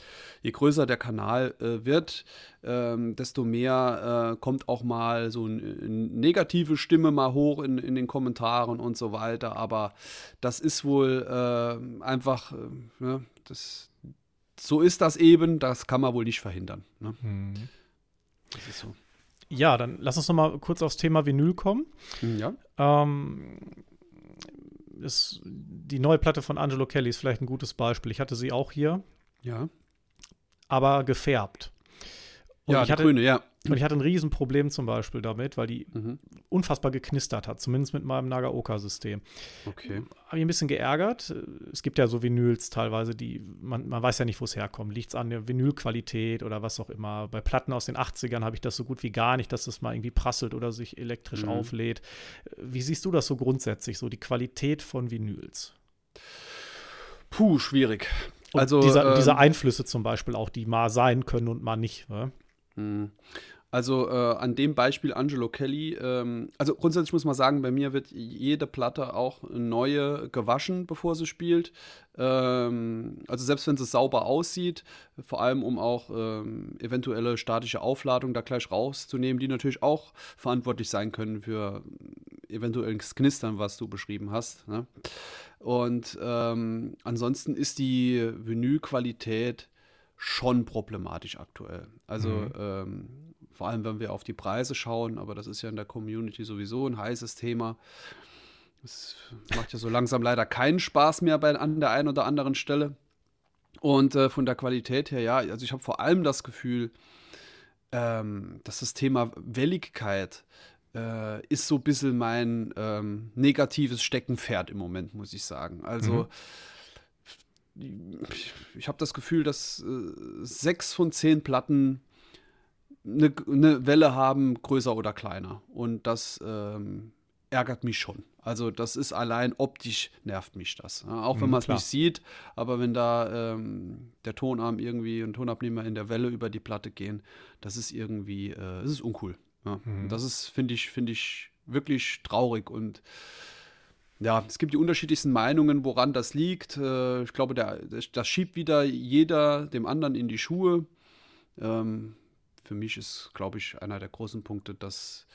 [SPEAKER 2] je größer der Kanal äh, wird, ähm, desto mehr äh, kommt auch mal so eine negative Stimme mal hoch in, in den Kommentaren und so weiter. Aber das ist wohl äh, einfach, äh, ne, das, so ist das eben, das kann man wohl nicht verhindern. Ne? Hm.
[SPEAKER 1] Das ist so. Ja, dann lass uns noch mal kurz aufs Thema Vinyl kommen. Ja. Ähm, ist die neue Platte von Angelo Kelly ist vielleicht ein gutes Beispiel. Ich hatte sie auch hier.
[SPEAKER 2] Ja.
[SPEAKER 1] Aber gefärbt.
[SPEAKER 2] Und ja,
[SPEAKER 1] ich hatte,
[SPEAKER 2] grüne, ja.
[SPEAKER 1] Und ich hatte ein Riesenproblem zum Beispiel damit, weil die mhm. unfassbar geknistert hat, zumindest mit meinem Nagaoka-System.
[SPEAKER 2] Okay.
[SPEAKER 1] Habe ich ein bisschen geärgert. Es gibt ja so Vinyls teilweise, die, man, man weiß ja nicht, wo es herkommt. Liegt es an der Vinylqualität oder was auch immer. Bei Platten aus den 80ern habe ich das so gut wie gar nicht, dass das mal irgendwie prasselt oder sich elektrisch mhm. auflädt. Wie siehst du das so grundsätzlich, so die Qualität von Vinyls?
[SPEAKER 2] Puh, schwierig.
[SPEAKER 1] Und also dieser, ähm, diese Einflüsse zum Beispiel auch, die mal sein können und mal nicht. Ne?
[SPEAKER 2] Also äh, an dem Beispiel Angelo Kelly, ähm, also grundsätzlich muss man sagen, bei mir wird jede Platte auch neue gewaschen, bevor sie spielt. Ähm, also selbst wenn sie sauber aussieht, vor allem um auch ähm, eventuelle statische Aufladung da gleich rauszunehmen, die natürlich auch verantwortlich sein können für eventuelles Knistern, was du beschrieben hast. Ne? Und ähm, ansonsten ist die Vinylqualität schon problematisch aktuell. Also mhm. ähm, vor allem, wenn wir auf die Preise schauen, aber das ist ja in der Community sowieso ein heißes Thema. Es macht ja so langsam leider keinen Spaß mehr bei, an der einen oder anderen Stelle. Und äh, von der Qualität her, ja, also ich habe vor allem das Gefühl, ähm, dass das Thema Welligkeit äh, ist so ein bisschen mein ähm, negatives Steckenpferd im Moment, muss ich sagen. Also mhm. ich, ich habe das Gefühl, dass äh, sechs von zehn Platten eine, eine Welle haben, größer oder kleiner. Und das ähm, ärgert mich schon. Also das ist allein optisch nervt mich das. Ja, auch wenn mhm, man es nicht sieht, aber wenn da ähm, der Tonarm irgendwie und Tonabnehmer in der Welle über die Platte gehen, das ist irgendwie, äh, das ist uncool. Ja. Mhm. das ist, finde ich, finde ich wirklich traurig und ja, es gibt die unterschiedlichsten Meinungen, woran das liegt. Äh, ich glaube, der, das schiebt wieder jeder dem anderen in die Schuhe. Ähm, für mich ist, glaube ich, einer der großen Punkte, dass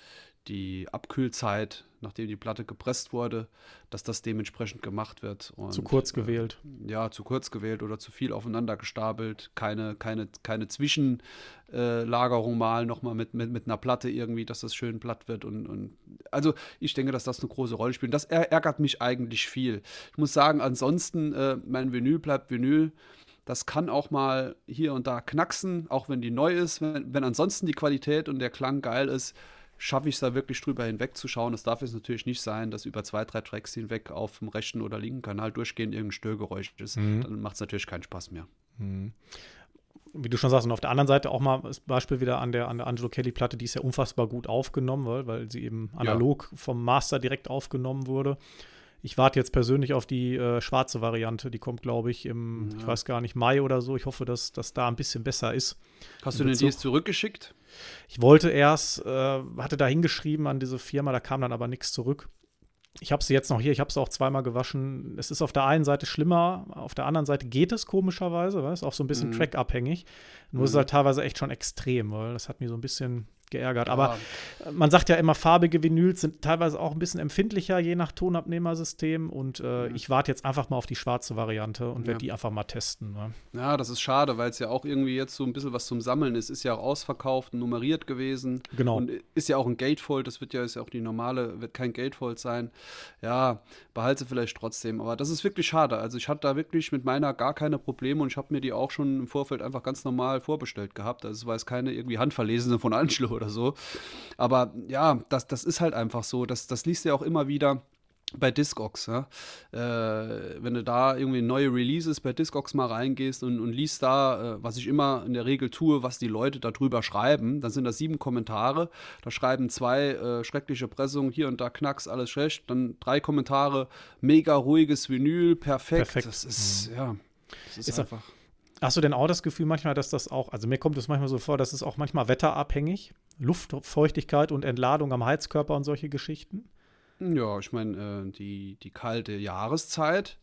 [SPEAKER 2] die Abkühlzeit, nachdem die Platte gepresst wurde, dass das dementsprechend gemacht wird.
[SPEAKER 1] Und, zu kurz gewählt.
[SPEAKER 2] Äh, ja, zu kurz gewählt oder zu viel aufeinander gestapelt. Keine, keine, keine Zwischenlagerung mal nochmal mit, mit, mit einer Platte irgendwie, dass das schön platt wird. Und, und also ich denke, dass das eine große Rolle spielt. Das ärgert mich eigentlich viel. Ich muss sagen, ansonsten, äh, mein Vinyl bleibt Vinyl. Das kann auch mal hier und da knacksen, auch wenn die neu ist. Wenn, wenn ansonsten die Qualität und der Klang geil ist, schaffe ich es da wirklich drüber hinwegzuschauen. Es darf jetzt natürlich nicht sein, dass über zwei, drei Tracks hinweg auf dem rechten oder linken Kanal durchgehend irgendein Störgeräusch ist. Mhm. Dann macht es natürlich keinen Spaß mehr. Mhm.
[SPEAKER 1] Wie du schon sagst, und auf der anderen Seite auch mal das Beispiel wieder an der, an der Angelo Kelly-Platte, die ist ja unfassbar gut aufgenommen, weil, weil sie eben analog ja. vom Master direkt aufgenommen wurde. Ich warte jetzt persönlich auf die äh, schwarze Variante. Die kommt, glaube ich, im, ja. ich weiß gar nicht, Mai oder so. Ich hoffe, dass das da ein bisschen besser ist.
[SPEAKER 2] Hast du denn die zurückgeschickt?
[SPEAKER 1] Ich wollte erst, äh, hatte da hingeschrieben an diese Firma, da kam dann aber nichts zurück. Ich habe sie jetzt noch hier, ich habe sie auch zweimal gewaschen. Es ist auf der einen Seite schlimmer, auf der anderen Seite geht es komischerweise, weil es auch so ein bisschen mhm. trackabhängig. Nur mhm. ist es halt teilweise echt schon extrem, weil das hat mir so ein bisschen geärgert. Aber man sagt ja immer, farbige Vinyls sind teilweise auch ein bisschen empfindlicher, je nach Tonabnehmersystem. Und äh, mhm. ich warte jetzt einfach mal auf die schwarze Variante und werde ja. die einfach mal testen. Ne?
[SPEAKER 2] Ja, das ist schade, weil es ja auch irgendwie jetzt so ein bisschen was zum Sammeln ist. Ist ja auch ausverkauft, nummeriert gewesen.
[SPEAKER 1] Genau.
[SPEAKER 2] Und ist ja auch ein Gatefold. Das wird ja, ist ja auch die normale, wird kein Gatefold sein. Ja, behalte vielleicht trotzdem. Aber das ist wirklich schade. Also ich hatte da wirklich mit meiner gar keine Probleme und ich habe mir die auch schon im Vorfeld einfach ganz normal vorbestellt gehabt. Also es war jetzt keine irgendwie handverlesene von Anschluss oder so. Aber ja, das, das ist halt einfach so. Das, das liest du ja auch immer wieder bei Discogs, ja? äh, wenn du da irgendwie neue Releases bei Discogs mal reingehst und, und liest da, äh, was ich immer in der Regel tue, was die Leute darüber schreiben, dann sind da sieben Kommentare. Da schreiben zwei äh, schreckliche Pressungen, hier und da knacks, alles schlecht. Dann drei Kommentare, mega ruhiges Vinyl, perfekt. perfekt. Das ist, mhm. ja, das ist, ist einfach.
[SPEAKER 1] Hast du denn auch das Gefühl manchmal, dass das auch, also mir kommt es manchmal so vor, dass es auch manchmal wetterabhängig, Luftfeuchtigkeit und Entladung am Heizkörper und solche Geschichten?
[SPEAKER 2] Ja, ich meine, äh, die, die kalte Jahreszeit,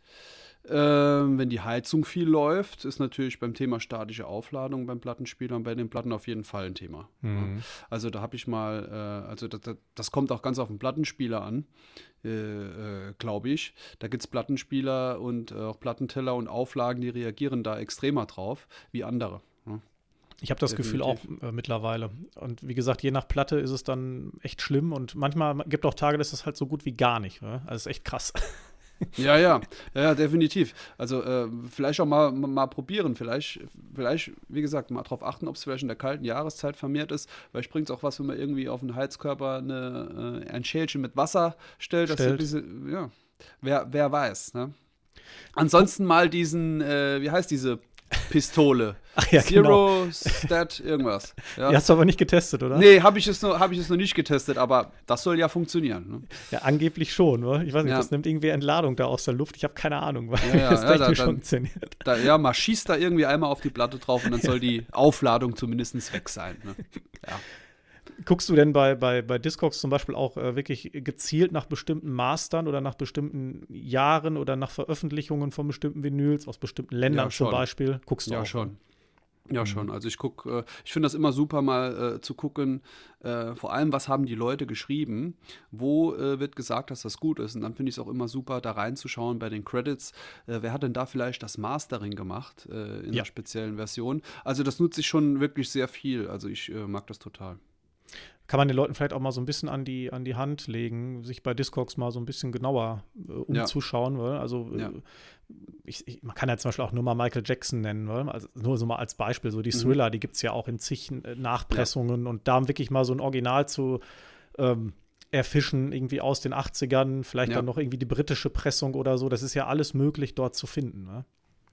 [SPEAKER 2] äh, wenn die Heizung viel läuft, ist natürlich beim Thema statische Aufladung beim Plattenspieler und bei den Platten auf jeden Fall ein Thema. Mhm. Also da habe ich mal, äh, also das, das, kommt auch ganz auf den Plattenspieler an, äh, äh, glaube ich. Da gibt es Plattenspieler und auch Plattenteller und Auflagen, die reagieren da extremer drauf wie andere. Ja.
[SPEAKER 1] Ich habe das Definitiv. Gefühl auch äh, mittlerweile. Und wie gesagt, je nach Platte ist es dann echt schlimm und manchmal gibt auch Tage, dass es halt so gut wie gar nicht. Ne? Also ist echt krass.
[SPEAKER 2] Ja, ja, ja, definitiv. Also äh, vielleicht auch mal, mal probieren. Vielleicht, vielleicht, wie gesagt, mal darauf achten, ob es vielleicht in der kalten Jahreszeit vermehrt ist. Weil bringt es auch was, wenn man irgendwie auf den Heizkörper eine, äh, ein Schälchen mit Wasser stellt. stellt. Diese, ja, wer, wer weiß. Ne? Ansonsten mal diesen, äh, wie heißt diese Pistole.
[SPEAKER 1] Ach ja,
[SPEAKER 2] Zero genau. Stat irgendwas.
[SPEAKER 1] Ja. Die hast du aber nicht getestet, oder?
[SPEAKER 2] Nee, habe ich, es noch, hab ich es noch nicht getestet, aber das soll ja funktionieren. Ne?
[SPEAKER 1] Ja, angeblich schon, oder? Ich weiß nicht, ja. das nimmt irgendwie Entladung da aus der Luft. Ich habe keine Ahnung, weil ja, ja, das ja,
[SPEAKER 2] da, funktioniert. Da, ja, man schießt da irgendwie einmal auf die Platte drauf und dann soll die Aufladung zumindest weg sein. Ne? Ja.
[SPEAKER 1] Guckst du denn bei, bei, bei Discogs zum Beispiel auch äh, wirklich gezielt nach bestimmten Mastern oder nach bestimmten Jahren oder nach Veröffentlichungen von bestimmten Vinyls aus bestimmten Ländern ja, zum Beispiel? Guckst du
[SPEAKER 2] ja,
[SPEAKER 1] auch?
[SPEAKER 2] schon. Ja, mhm. schon. Also ich gucke, äh, ich finde das immer super, mal äh, zu gucken, äh, vor allem, was haben die Leute geschrieben, wo äh, wird gesagt, dass das gut ist. Und dann finde ich es auch immer super, da reinzuschauen bei den Credits, äh, wer hat denn da vielleicht das Mastering gemacht äh, in ja. einer speziellen Version. Also das nutze ich schon wirklich sehr viel. Also ich mag das total
[SPEAKER 1] kann man den Leuten vielleicht auch mal so ein bisschen an die, an die Hand legen, sich bei Discogs mal so ein bisschen genauer äh, umzuschauen. Ja. Weil, also äh, ja. ich, ich, man kann ja zum Beispiel auch nur mal Michael Jackson nennen, weil, also nur so mal als Beispiel, so die mhm. Thriller, die gibt es ja auch in zig äh, Nachpressungen ja. und da wirklich mal so ein Original zu ähm, erfischen, irgendwie aus den 80ern, vielleicht dann noch irgendwie die britische Pressung oder so, das ist ja alles möglich dort zu finden. Ne?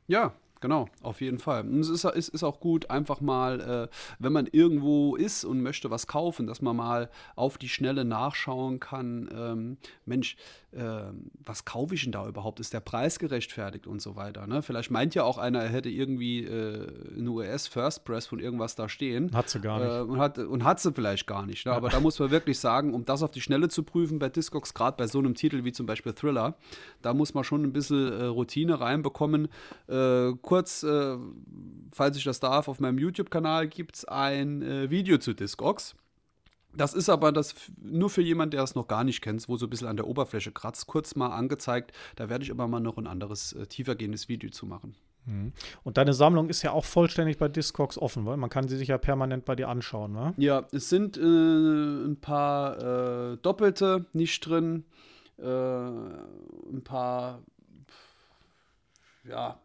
[SPEAKER 2] Ja, Genau, auf jeden Fall. Und es ist, ist, ist auch gut, einfach mal, äh, wenn man irgendwo ist und möchte was kaufen, dass man mal auf die Schnelle nachschauen kann, ähm, Mensch, was kaufe ich denn da überhaupt? Ist der Preis gerechtfertigt und so weiter? Ne? Vielleicht meint ja auch einer, er hätte irgendwie äh, eine US First Press von irgendwas da stehen.
[SPEAKER 1] Hat sie gar nicht.
[SPEAKER 2] Äh, und, hat, und hat sie vielleicht gar nicht. Ne? Aber da muss man wirklich sagen, um das auf die Schnelle zu prüfen bei Discogs, gerade bei so einem Titel wie zum Beispiel Thriller, da muss man schon ein bisschen äh, Routine reinbekommen. Äh, kurz, äh, falls ich das darf, auf meinem YouTube-Kanal gibt es ein äh, Video zu Discogs. Das ist aber das nur für jemanden, der es noch gar nicht kennt, wo so ein bisschen an der Oberfläche kratzt, kurz mal angezeigt. Da werde ich aber mal noch ein anderes, äh, tiefergehendes Video zu machen.
[SPEAKER 1] Mhm. Und deine Sammlung ist ja auch vollständig bei Discogs offen, weil man kann sie sich ja permanent bei dir anschauen, ne?
[SPEAKER 2] Ja, es sind äh, ein paar äh, Doppelte nicht drin, äh, ein paar ja,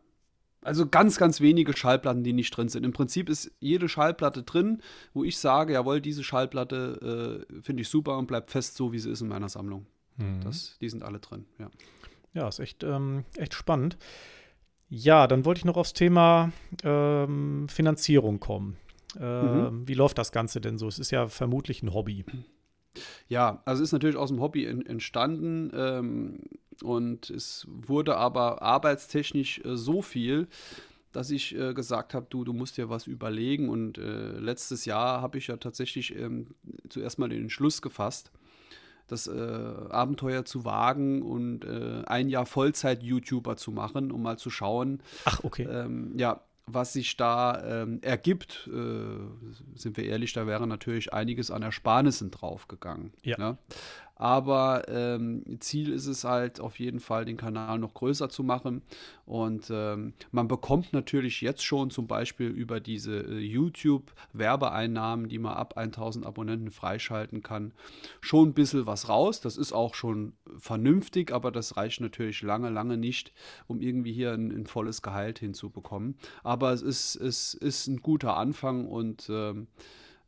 [SPEAKER 2] also ganz, ganz wenige Schallplatten, die nicht drin sind. Im Prinzip ist jede Schallplatte drin, wo ich sage, jawohl, diese Schallplatte äh, finde ich super und bleibt fest so, wie sie ist in meiner Sammlung. Mhm. Das, die sind alle drin, ja.
[SPEAKER 1] Ja, ist echt, ähm, echt spannend. Ja, dann wollte ich noch aufs Thema ähm, Finanzierung kommen. Ähm, mhm. Wie läuft das Ganze denn so? Es ist ja vermutlich ein Hobby.
[SPEAKER 2] Ja, also es ist natürlich aus dem Hobby in, entstanden. Ähm, und es wurde aber arbeitstechnisch äh, so viel, dass ich äh, gesagt habe, du, du musst dir was überlegen. Und äh, letztes Jahr habe ich ja tatsächlich ähm, zuerst mal den Entschluss gefasst, das äh, Abenteuer zu wagen und äh, ein Jahr Vollzeit-YouTuber zu machen, um mal zu schauen.
[SPEAKER 1] Ach, okay.
[SPEAKER 2] Ähm, ja, was sich da ähm, ergibt, äh, sind wir ehrlich, da wäre natürlich einiges an Ersparnissen draufgegangen. Ja. Ne? Aber ähm, Ziel ist es halt auf jeden Fall, den Kanal noch größer zu machen. Und ähm, man bekommt natürlich jetzt schon zum Beispiel über diese äh, YouTube-Werbeeinnahmen, die man ab 1000 Abonnenten freischalten kann, schon ein bisschen was raus. Das ist auch schon vernünftig, aber das reicht natürlich lange, lange nicht, um irgendwie hier ein, ein volles Gehalt hinzubekommen. Aber es ist, es ist ein guter Anfang und ähm,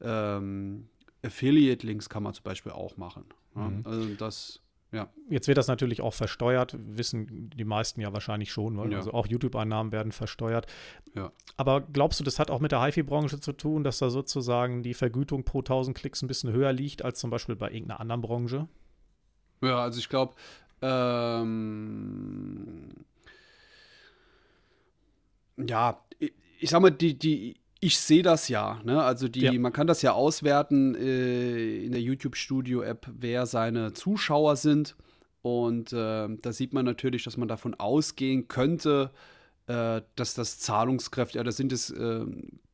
[SPEAKER 2] ähm Affiliate-Links kann man zum Beispiel auch machen. Mhm. Also das, ja.
[SPEAKER 1] Jetzt wird das natürlich auch versteuert, wissen die meisten ja wahrscheinlich schon, weil ja. also auch YouTube-Einnahmen werden versteuert. Ja. Aber glaubst du, das hat auch mit der HiFi-Branche zu tun, dass da sozusagen die Vergütung pro 1000 Klicks ein bisschen höher liegt als zum Beispiel bei irgendeiner anderen Branche?
[SPEAKER 2] Ja, also ich glaube, ähm, ja, ich, ich sag mal, die, die ich sehe das ja. Ne? Also die, ja. man kann das ja auswerten äh, in der YouTube-Studio-App, wer seine Zuschauer sind. Und äh, da sieht man natürlich, dass man davon ausgehen könnte, äh, dass das Zahlungskräfte, ja, das sind es, äh,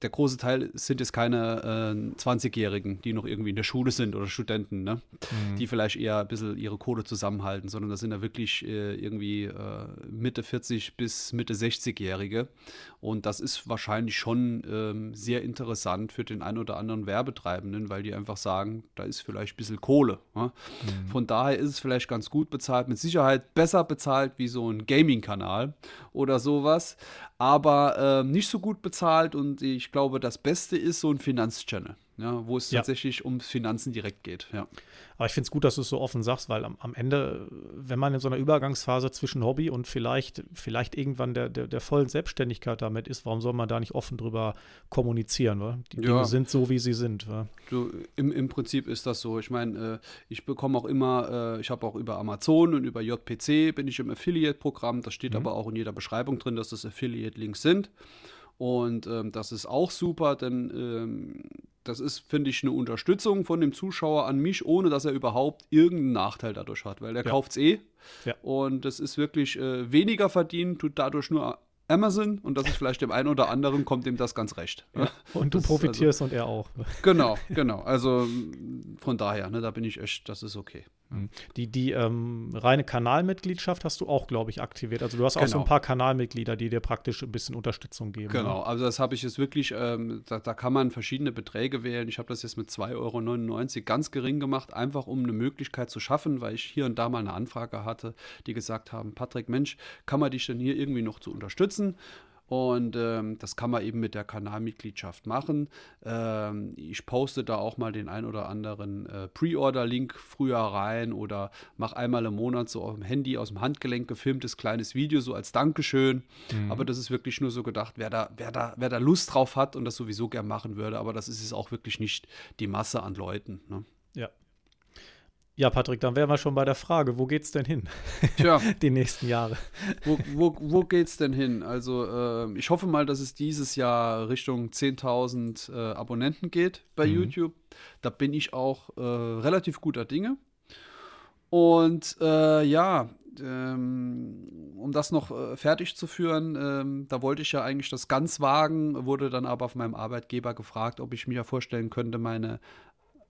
[SPEAKER 2] der große Teil sind es keine äh, 20-Jährigen, die noch irgendwie in der Schule sind oder Studenten, ne? Mhm. die vielleicht eher ein bisschen ihre Kohle zusammenhalten, sondern das sind da wirklich äh, irgendwie äh, Mitte 40 bis Mitte 60-Jährige. Und das ist wahrscheinlich schon ähm, sehr interessant für den einen oder anderen Werbetreibenden, weil die einfach sagen, da ist vielleicht ein bisschen Kohle. Ne? Mhm. Von daher ist es vielleicht ganz gut bezahlt, mit Sicherheit besser bezahlt wie so ein Gaming-Kanal oder sowas, aber äh, nicht so gut bezahlt und ich glaube, das Beste ist so ein Finanzchannel ja, wo es ja. tatsächlich um Finanzen direkt geht. Ja.
[SPEAKER 1] Aber ich finde es gut, dass du es so offen sagst, weil am, am, Ende, wenn man in so einer Übergangsphase zwischen Hobby und vielleicht, vielleicht irgendwann der, der, der vollen Selbstständigkeit damit ist, warum soll man da nicht offen drüber kommunizieren? Wa? Die ja. Dinge sind so, wie sie sind.
[SPEAKER 2] Du, im, Im Prinzip ist das so. Ich meine, äh, ich bekomme auch immer, äh, ich habe auch über Amazon und über JPC bin ich im Affiliate-Programm. Das steht mhm. aber auch in jeder Beschreibung drin, dass das Affiliate-Links sind. Und ähm, das ist auch super, denn ähm, das ist, finde ich, eine Unterstützung von dem Zuschauer an mich, ohne dass er überhaupt irgendeinen Nachteil dadurch hat, weil er ja. kauft es eh. Ja. Und das ist wirklich äh, weniger verdient, tut dadurch nur Amazon und das ist vielleicht dem einen oder anderen kommt ihm das ganz recht.
[SPEAKER 1] Ja. Und du das profitierst also, und er auch.
[SPEAKER 2] Genau, genau. Also von daher, ne, da bin ich echt, das ist okay.
[SPEAKER 1] Mhm. Die, die ähm, reine Kanalmitgliedschaft hast du auch, glaube ich, aktiverit. Also du hast auch genau. so ein genau. paar Kanalmitglieder, die dir praktisch ein bisschen Unterstützung geben.
[SPEAKER 2] Genau, ne? also das habe ich jetzt wirklich, ähm, da, da, kann man verschiedene Beträge wählen. Ich habe das jetzt mit 2,99 Euro ganz gering gemacht, einfach um eine Möglichkeit zu schaffen, weil ich hier und da mal eine Anfrage hatte, die gesagt haben, Patrick, Mensch, kann man dich denn hier irgendwie noch zu unterstützen? Und ähm, das kann man eben mit der Kanalmitgliedschaft machen. Ähm, ich poste da auch mal den ein oder anderen äh, Pre-Order-Link früher rein oder mache einmal im Monat so auf dem Handy aus dem Handgelenk gefilmtes kleines Video, so als Dankeschön. Mhm. Aber das ist wirklich nur so gedacht, wer da, wer, da, wer da Lust drauf hat und das sowieso gern machen würde. Aber das ist es auch wirklich nicht die Masse an Leuten. Ne?
[SPEAKER 1] Ja, ja, Patrick, dann wären wir schon bei der Frage, wo geht's denn hin? Tja. Die nächsten Jahre.
[SPEAKER 2] Wo, wo, wo geht's denn hin? Also, äh, ich hoffe mal, dass es dieses Jahr Richtung 10.000 äh, Abonnenten geht bei mhm. YouTube. Da bin ich auch äh, relativ guter Dinge. Und äh, ja, ähm, um das noch äh, fertig zu führen, ähm, da wollte ich ja eigentlich das ganz wagen, wurde dann aber von meinem Arbeitgeber gefragt, ob ich mir vorstellen könnte, meine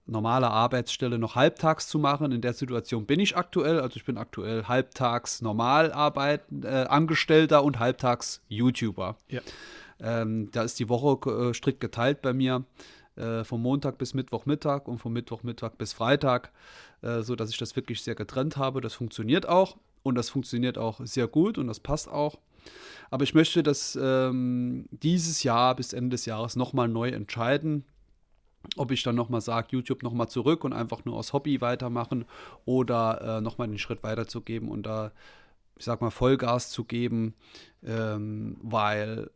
[SPEAKER 2] normale Arbeitsstelle noch halbtags zu machen. In der Situation bin ich aktuell. Also ich bin aktuell halbtags normal arbeiten, äh, Angestellter und halbtags YouTuber. Ja. Ähm, da ist die Woche äh, strikt geteilt bei mir. Äh, vom Montag bis Mittwochmittag und vom Mittwochmittag bis Freitag, äh, so dass ich das wirklich sehr getrennt habe. Das funktioniert auch und das funktioniert auch sehr gut und das passt auch. Aber ich möchte das ähm, dieses Jahr bis Ende des Jahres nochmal neu entscheiden ob ich dann nochmal sage, YouTube nochmal zurück und einfach nur aus Hobby weitermachen oder äh, nochmal den Schritt weiterzugeben und da, ich sag mal, Vollgas zu geben, ähm, weil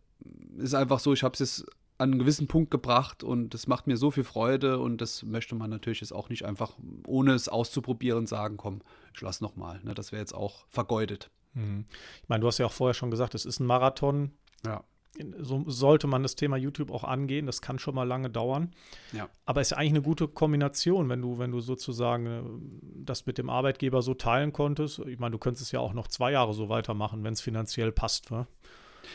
[SPEAKER 2] es ist einfach so, ich habe es jetzt an einen gewissen Punkt gebracht und es macht mir so viel Freude und das möchte man natürlich jetzt auch nicht einfach, ohne es auszuprobieren, sagen, komm, ich lass nochmal. Ne? Das wäre jetzt auch vergeudet.
[SPEAKER 1] Mhm. Ich meine, du hast ja auch vorher schon gesagt, es ist ein Marathon. Ja so sollte man das Thema YouTube auch angehen. Das kann schon mal lange dauern. Ja. Aber es ist ja eigentlich eine gute Kombination, wenn du, wenn du sozusagen äh, das mit dem Arbeitgeber so teilen konntest. Ich meine, du könntest es ja auch noch zwei Jahre so weitermachen, wenn es finanziell passt. Wa?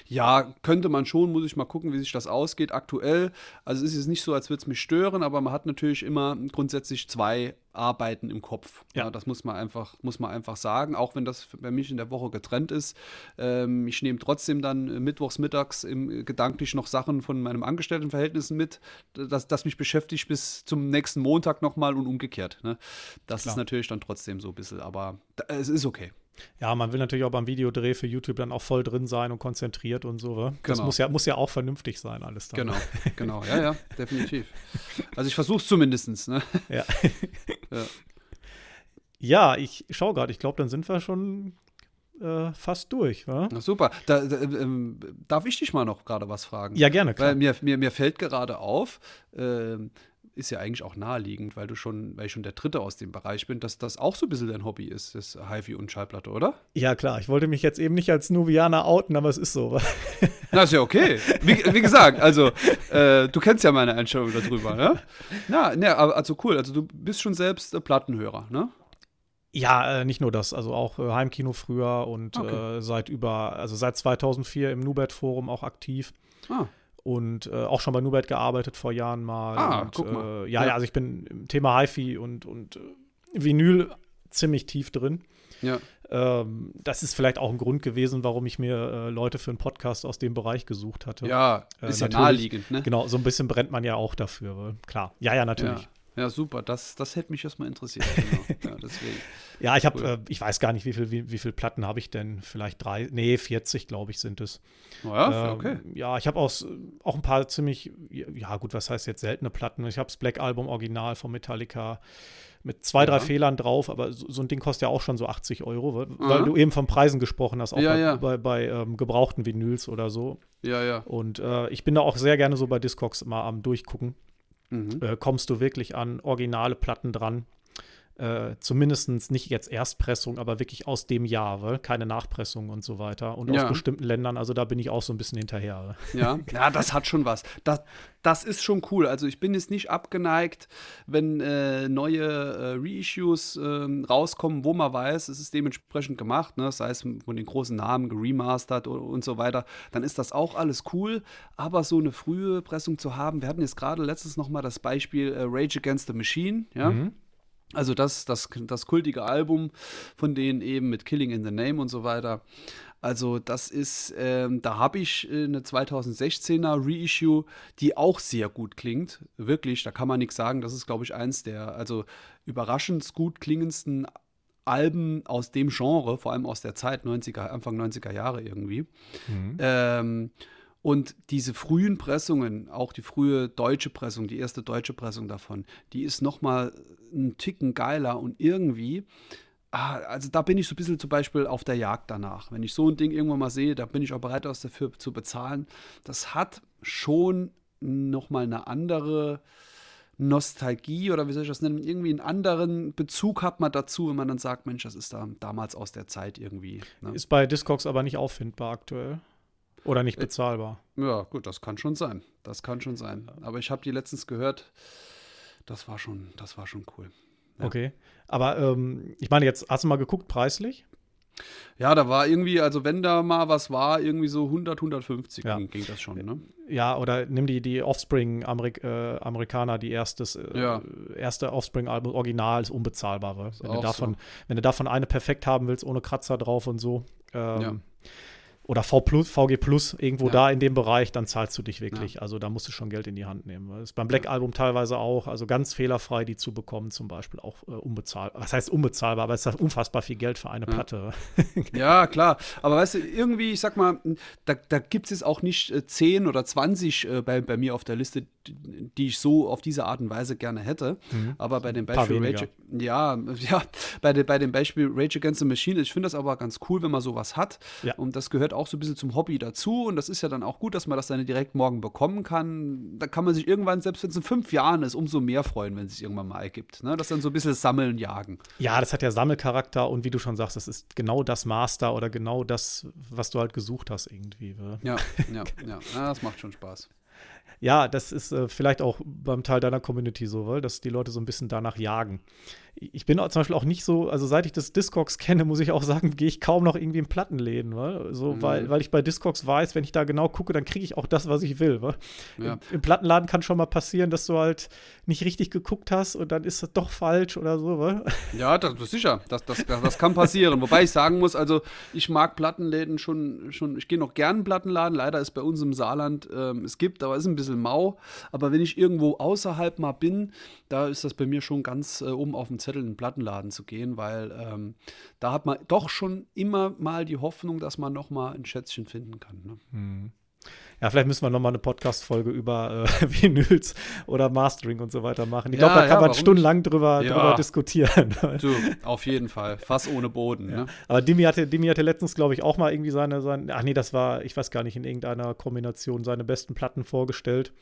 [SPEAKER 2] Ja, könnte man schon, muss ich mal gucken, wie sich das ausgeht. Aktuell, also es ist jetzt nicht so, als würde es mich stören, aber man hat natürlich immer grundsätzlich zwei Arbeiten im Kopf. Ja. ja. das muss man einfach, muss man einfach sagen, auch wenn das bei mich in der Woche getrennt ist. Ähm, ich nehme trotzdem dann mittwochs mittags im, gedanklich noch Sachen von meinem Angestelltenverhältnis mit, das, das mich beschäftigt bis zum nächsten Montag nochmal und umgekehrt. Ne? Das Klar. ist natürlich dann trotzdem so ein bisschen, aber es ist okay.
[SPEAKER 1] Ja, man will natürlich auch beim Videodreh für YouTube dann auch voll drin sein und konzentriert und so. Genau. Das muss ja, muss ja auch vernünftig sein, alles
[SPEAKER 2] dann. Genau, genau, ja, ja, definitiv. Also ich versuche es zumindest. Ne?
[SPEAKER 1] Ja. ja. ja, ich schaue gerade, ich glaube, dann sind wir schon äh, fast durch, wa?
[SPEAKER 2] Na, super. Da, da, ähm, darf ich dich mal noch gerade was fragen?
[SPEAKER 1] Ja, gerne,
[SPEAKER 2] klar. Weil mir, mir, mir fällt gerade auf, äh, ist ja eigentlich auch naheliegend, weil du schon, weil ich schon der Dritte aus dem Bereich bin, dass das auch so ein bisschen dein Hobby ist, das HiFi und Schallplatte, oder?
[SPEAKER 1] Ja, klar. Ich wollte mich jetzt eben nicht als Nubianer outen, aber es ist so.
[SPEAKER 2] Na, ist ja okay. Wie, wie gesagt, also, äh, du kennst ja meine Einstellung darüber, ne? Na, ne, also cool. Also, du bist schon selbst äh, Plattenhörer, ne?
[SPEAKER 1] Ja, äh, nicht nur das, also auch äh, Heimkino früher und okay. äh, seit über, also seit 2004 im Nubet Forum auch aktiv. Ah und äh, auch schon bei Nubert gearbeitet vor Jahren mal.
[SPEAKER 2] Ah,
[SPEAKER 1] und,
[SPEAKER 2] guck mal.
[SPEAKER 1] Äh, ja, ja, also ich bin im Thema HiFi und, und äh, Vinyl ziemlich tief drin.
[SPEAKER 2] Ja.
[SPEAKER 1] Ähm, das ist vielleicht auch ein Grund gewesen, warum ich mir äh, Leute für einen Podcast aus dem Bereich gesucht hatte.
[SPEAKER 2] Ja, äh, ist ja naheliegend, ne?
[SPEAKER 1] Genau, so ein bisschen brennt man ja auch dafür. Klar, ja, ja, natürlich.
[SPEAKER 2] Ja. Ja, super. Das, das hätte mich erstmal interessiert.
[SPEAKER 1] Genau. ja, deswegen. Ja, ich habe, cool. äh, ich weiß gar nicht, wie viele wie, wie viel Platten habe ich denn? Vielleicht drei, nee, 40, glaube ich, sind es.
[SPEAKER 2] Oh ja, ähm, okay.
[SPEAKER 1] Ja, ich habe auch, auch ein paar ziemlich, ja gut, was heißt jetzt seltene Platten? Ich habe das Black Album Original von Metallica mit zwei, ja. drei Fehlern drauf, aber so, so, ein Ding kostet ja auch schon so 80 Euro, weil, weil du eben von Preisen gesprochen hast, auch
[SPEAKER 2] ja,
[SPEAKER 1] bei,
[SPEAKER 2] ja.
[SPEAKER 1] bei, bei ähm, gebrauchten Vinyls oder so.
[SPEAKER 2] Ja, ja.
[SPEAKER 1] Und äh, ich bin da auch sehr gerne so bei Discogs mal am Durchgucken mhm. äh, kommst du wirklich an originale Platten dran. Äh, zumindest nicht jetzt Erstpressung, aber wirklich aus dem Jahr, weil keine Nachpressung und so weiter. Und ja. aus bestimmten Ländern, also da bin ich auch so ein bisschen hinterher.
[SPEAKER 2] Ja, ja das hat schon was. Das, das ist schon cool. Also ich bin jetzt nicht abgeneigt, wenn äh, neue äh, Reissues ähm, rauskommen, wo man weiß, es ist dementsprechend gemacht, ne? sei es von den großen Namen geremastert und, und so weiter, dann ist das auch alles cool. Aber so eine frühe Pressung zu haben, wir hatten jetzt gerade letztens noch mal das Beispiel äh, Rage Against the Machine, ja. Mhm also das, das, das kultige Album von denen eben mit Killing in the Name und so weiter. Also das ist, ähm, da habe ich äh, eine 2016er Reissue, die auch sehr gut klingt. Wirklich, da kann man nichts sagen. Das ist, glaube ich, eins der also überraschend gut klingendsten Alben aus dem Genre, vor allem aus der Zeit, 90er, Anfang 90er Jahre irgendwie. Mhm. Ähm, und diese frühen Pressungen, auch die frühe deutsche Pressung, die erste deutsche Pressung davon, die ist noch mal einen Ticken geiler und irgendwie, ah, also da bin ich so ein bisschen zum Beispiel auf der Jagd danach. Wenn ich so ein Ding irgendwann mal sehe, da bin ich auch bereit, dafür zu bezahlen. Das hat schon noch mal eine andere Nostalgie oder wie soll ich das nennen, irgendwie einen anderen Bezug hat man dazu, wenn man dann sagt, Mensch, das ist da damals aus der Zeit irgendwie.
[SPEAKER 1] Ne? Ist bei Discogs aber nicht auffindbar aktuell. Oder nicht äh, bezahlbar.
[SPEAKER 2] Ja, gut, das kann schon sein. Das kann schon sein. Aber ich habe die letztens gehört. Das war schon, das war schon cool.
[SPEAKER 1] Ja. Okay. Aber ähm, ich meine, jetzt hast du mal geguckt, preislich?
[SPEAKER 2] Ja, da war irgendwie, also wenn da mal was war, irgendwie so 100, 150 ja. ging, ging, das schon, ne?
[SPEAKER 1] Ja, oder nimm die, die Offspring-Amerikaner, -Amerik äh, die erstes, äh,
[SPEAKER 2] ja.
[SPEAKER 1] erste Offspring-Album, Original, ist unbezahlbar. Wenn du, davon, so. wenn du davon eine perfekt haben willst, ohne Kratzer drauf und so, ähm, ja oder V plus, VG Plus irgendwo ja. da in dem Bereich, dann zahlst du dich wirklich. Ja. Also da musst du schon Geld in die Hand nehmen. Das ist beim Black Album teilweise auch, also ganz fehlerfrei, die zu bekommen, zum Beispiel auch äh, unbezahlbar. Was heißt unbezahlbar, aber es ist unfassbar viel Geld für eine ja. Platte.
[SPEAKER 2] ja, klar. Aber weißt du, irgendwie, ich sag mal, da, da gibt es auch nicht äh, 10 oder 20 äh, bei, bei mir auf der Liste, die ich so auf diese Art und Weise gerne hätte. Mhm. Aber bei dem Beispiel Rage, ja, ja, bei, de, bei dem Beispiel Rage Against the Machine, ich finde das aber ganz cool, wenn man sowas hat. Und das gehört auch so ein bisschen zum Hobby dazu. Und das ist ja dann auch gut, dass man das dann direkt morgen bekommen kann. Da kann man sich irgendwann, selbst wenn es in fünf Jahren ist, umso mehr freuen, wenn es sich irgendwann mal ergibt. Ne? Das dann so ein bisschen sammeln, jagen.
[SPEAKER 1] Ja, das hat ja Sammelcharakter und wie du schon sagst, das ist genau das Master oder genau das, was du halt gesucht hast irgendwie.
[SPEAKER 2] Ja, ja, ja, ja, das macht schon Spaß.
[SPEAKER 1] Ja, das ist äh, vielleicht auch beim Teil deiner Community so, weil dass die Leute so ein bisschen danach jagen ich bin zum Beispiel auch nicht so, also seit ich das Discogs kenne, muss ich auch sagen, gehe ich kaum noch irgendwie in Plattenläden, wa? so, mhm. weil, weil ich bei Discogs weiß, wenn ich da genau gucke, dann kriege ich auch das, was ich will. Ja. Im, Im, Plattenladen kann schon mal passieren, dass du halt nicht richtig geguckt hast und dann ist das doch falsch oder so. Wa?
[SPEAKER 2] Ja, das ist sicher, das, das, das kann passieren. Wobei ich sagen muss, also ich mag Plattenläden schon, schon ich gehe noch gern in Plattenladen. Leider ist bei uns im Saarland, ähm, es gibt, aber es ist ein bisschen mau. Aber wenn ich irgendwo außerhalb mal bin, da ist das bei mir schon ganz äh, oben auf dem Zettel, in den Plattenladen zu gehen, weil ähm, da hat man doch schon immer mal die Hoffnung, dass man noch mal ein Schätzchen finden kann. Ne?
[SPEAKER 1] Hm. Ja, vielleicht müssen wir noch mal eine Podcast-Folge über äh, Vinyls oder Mastering und so weiter machen. Ich glaube, da kann ja, man stundenlang drüber, ja. drüber diskutieren.
[SPEAKER 2] Du, auf jeden Fall. Fass ohne Boden. Ne?
[SPEAKER 1] Aber Dimi hatte, Dimi hatte letztens, glaube ich, auch mal irgendwie seine, seine, ach nee, das war, ich weiß gar nicht, in irgendeiner Kombination seine besten Platten vorgestellt.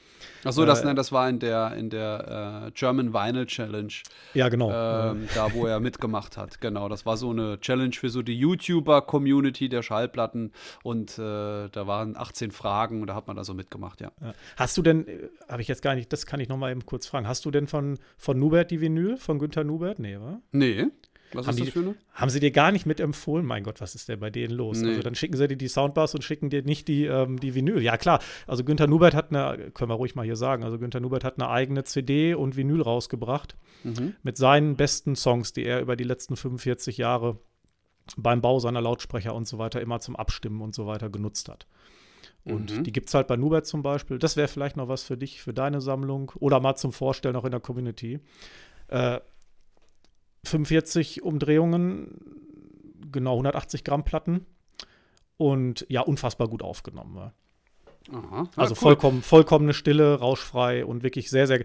[SPEAKER 2] Ach so, das, äh, nein, das war in der, in der äh, German Vinyl Challenge.
[SPEAKER 1] Ja, genau.
[SPEAKER 2] Ähm, da, wo er mitgemacht hat. Genau, das war so eine Challenge für so die YouTuber-Community der Schallplatten. Und äh, da waren 18 Fragen und da hat man da so mitgemacht, ja. ja.
[SPEAKER 1] Hast du denn, äh, habe ich jetzt gar nicht, das kann ich noch mal eben kurz fragen, hast du denn von, von Nubert die Vinyl, von Günther Nubert? Nee, wa?
[SPEAKER 2] Nee.
[SPEAKER 1] Was haben ist das für eine? Haben sie dir gar nicht mitempfohlen? Mein Gott, was ist denn bei denen los? Nee. Also dann schicken sie dir die Soundbars und schicken dir nicht die, ähm, die Vinyl. Ja, klar. Also Günther Nubert hat eine, können wir ruhig mal hier sagen, also Günther Nubert hat eine eigene CD und Vinyl rausgebracht mhm. mit seinen besten Songs, die er über die letzten 45 Jahre beim Bau seiner Lautsprecher und so weiter immer zum Abstimmen und so weiter genutzt hat. Und mhm. die gibt es halt bei Nubert zum Beispiel. Das wäre vielleicht noch was für dich, für deine Sammlung oder mal zum Vorstellen auch in der Community. Äh, 45 Umdrehungen, genau 180 Gramm Platten und ja, unfassbar gut aufgenommen. Ja. Aha. also cool. vollkommen, vollkommene Stille, rauschfrei und wirklich sehr, sehr.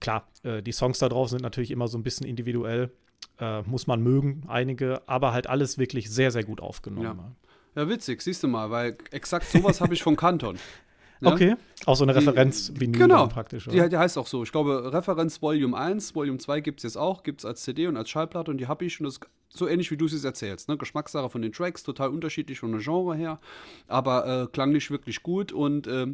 [SPEAKER 1] Klar, äh, die Songs da drauf sind natürlich immer so ein bisschen individuell. Äh, muss man mögen, einige, aber halt alles wirklich sehr, sehr gut aufgenommen.
[SPEAKER 2] Ja. Ja, witzig, siehst du mal, weil exakt sowas habe ich von Kanton.
[SPEAKER 1] Ne? Okay, auch so eine Referenz wie
[SPEAKER 2] genau, praktisch. Oder? Die, die heißt auch so. Ich glaube, Referenz Volume 1, Volume 2 gibt es jetzt auch, gibt es als CD und als Schallplatte und die habe ich und das ist so ähnlich wie du es erzählst. Ne? Geschmackssache von den Tracks, total unterschiedlich von der Genre her, aber äh, klanglich wirklich gut und äh,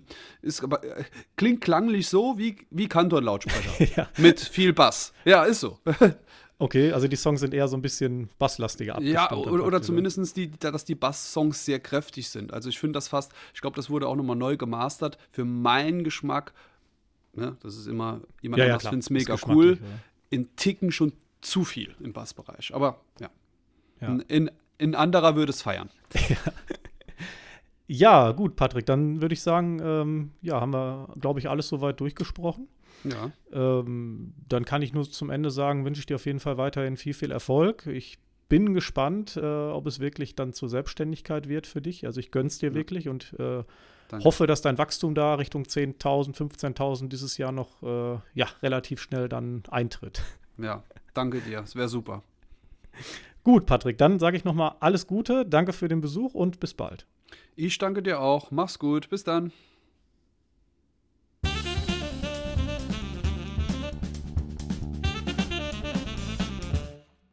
[SPEAKER 2] ist aber, äh, klingt klanglich so wie, wie Kanton-Lautsprecher. ja. Mit viel Bass. Ja, ist so.
[SPEAKER 1] Okay, also die Songs sind eher so ein bisschen basslastiger
[SPEAKER 2] Ja, oder, oder zumindest, die, dass die Bass-Songs sehr kräftig sind. Also ich finde das fast, ich glaube, das wurde auch nochmal neu gemastert. Für meinen Geschmack, ne, das ist immer, jemand ja, anders ja, findet es mega cool, ja. in Ticken schon zu viel im Bassbereich. Aber ja, ja. In, in anderer würde es feiern.
[SPEAKER 1] Ja. gut, Patrick, dann würde ich sagen, ähm, ja, haben wir, glaube ich, alles soweit durchgesprochen.
[SPEAKER 2] Ja.
[SPEAKER 1] Ähm, dann kann ich nur zum Ende sagen, wünsche ich dir auf jeden Fall weiterhin viel, viel Erfolg. Ich bin gespannt, äh, ob es wirklich dann zur Selbstständigkeit wird für dich. Also ich gönn's dir ja. wirklich und äh, hoffe, dass dein Wachstum da Richtung 10.000, 15.000 dieses Jahr noch äh, ja, relativ schnell dann eintritt.
[SPEAKER 2] Ja, danke dir. Es wäre super.
[SPEAKER 1] Gut, Patrick, dann sage ich nochmal alles Gute, danke für den Besuch und bis bald.
[SPEAKER 2] Ich danke dir auch. Mach's gut. Bis dann.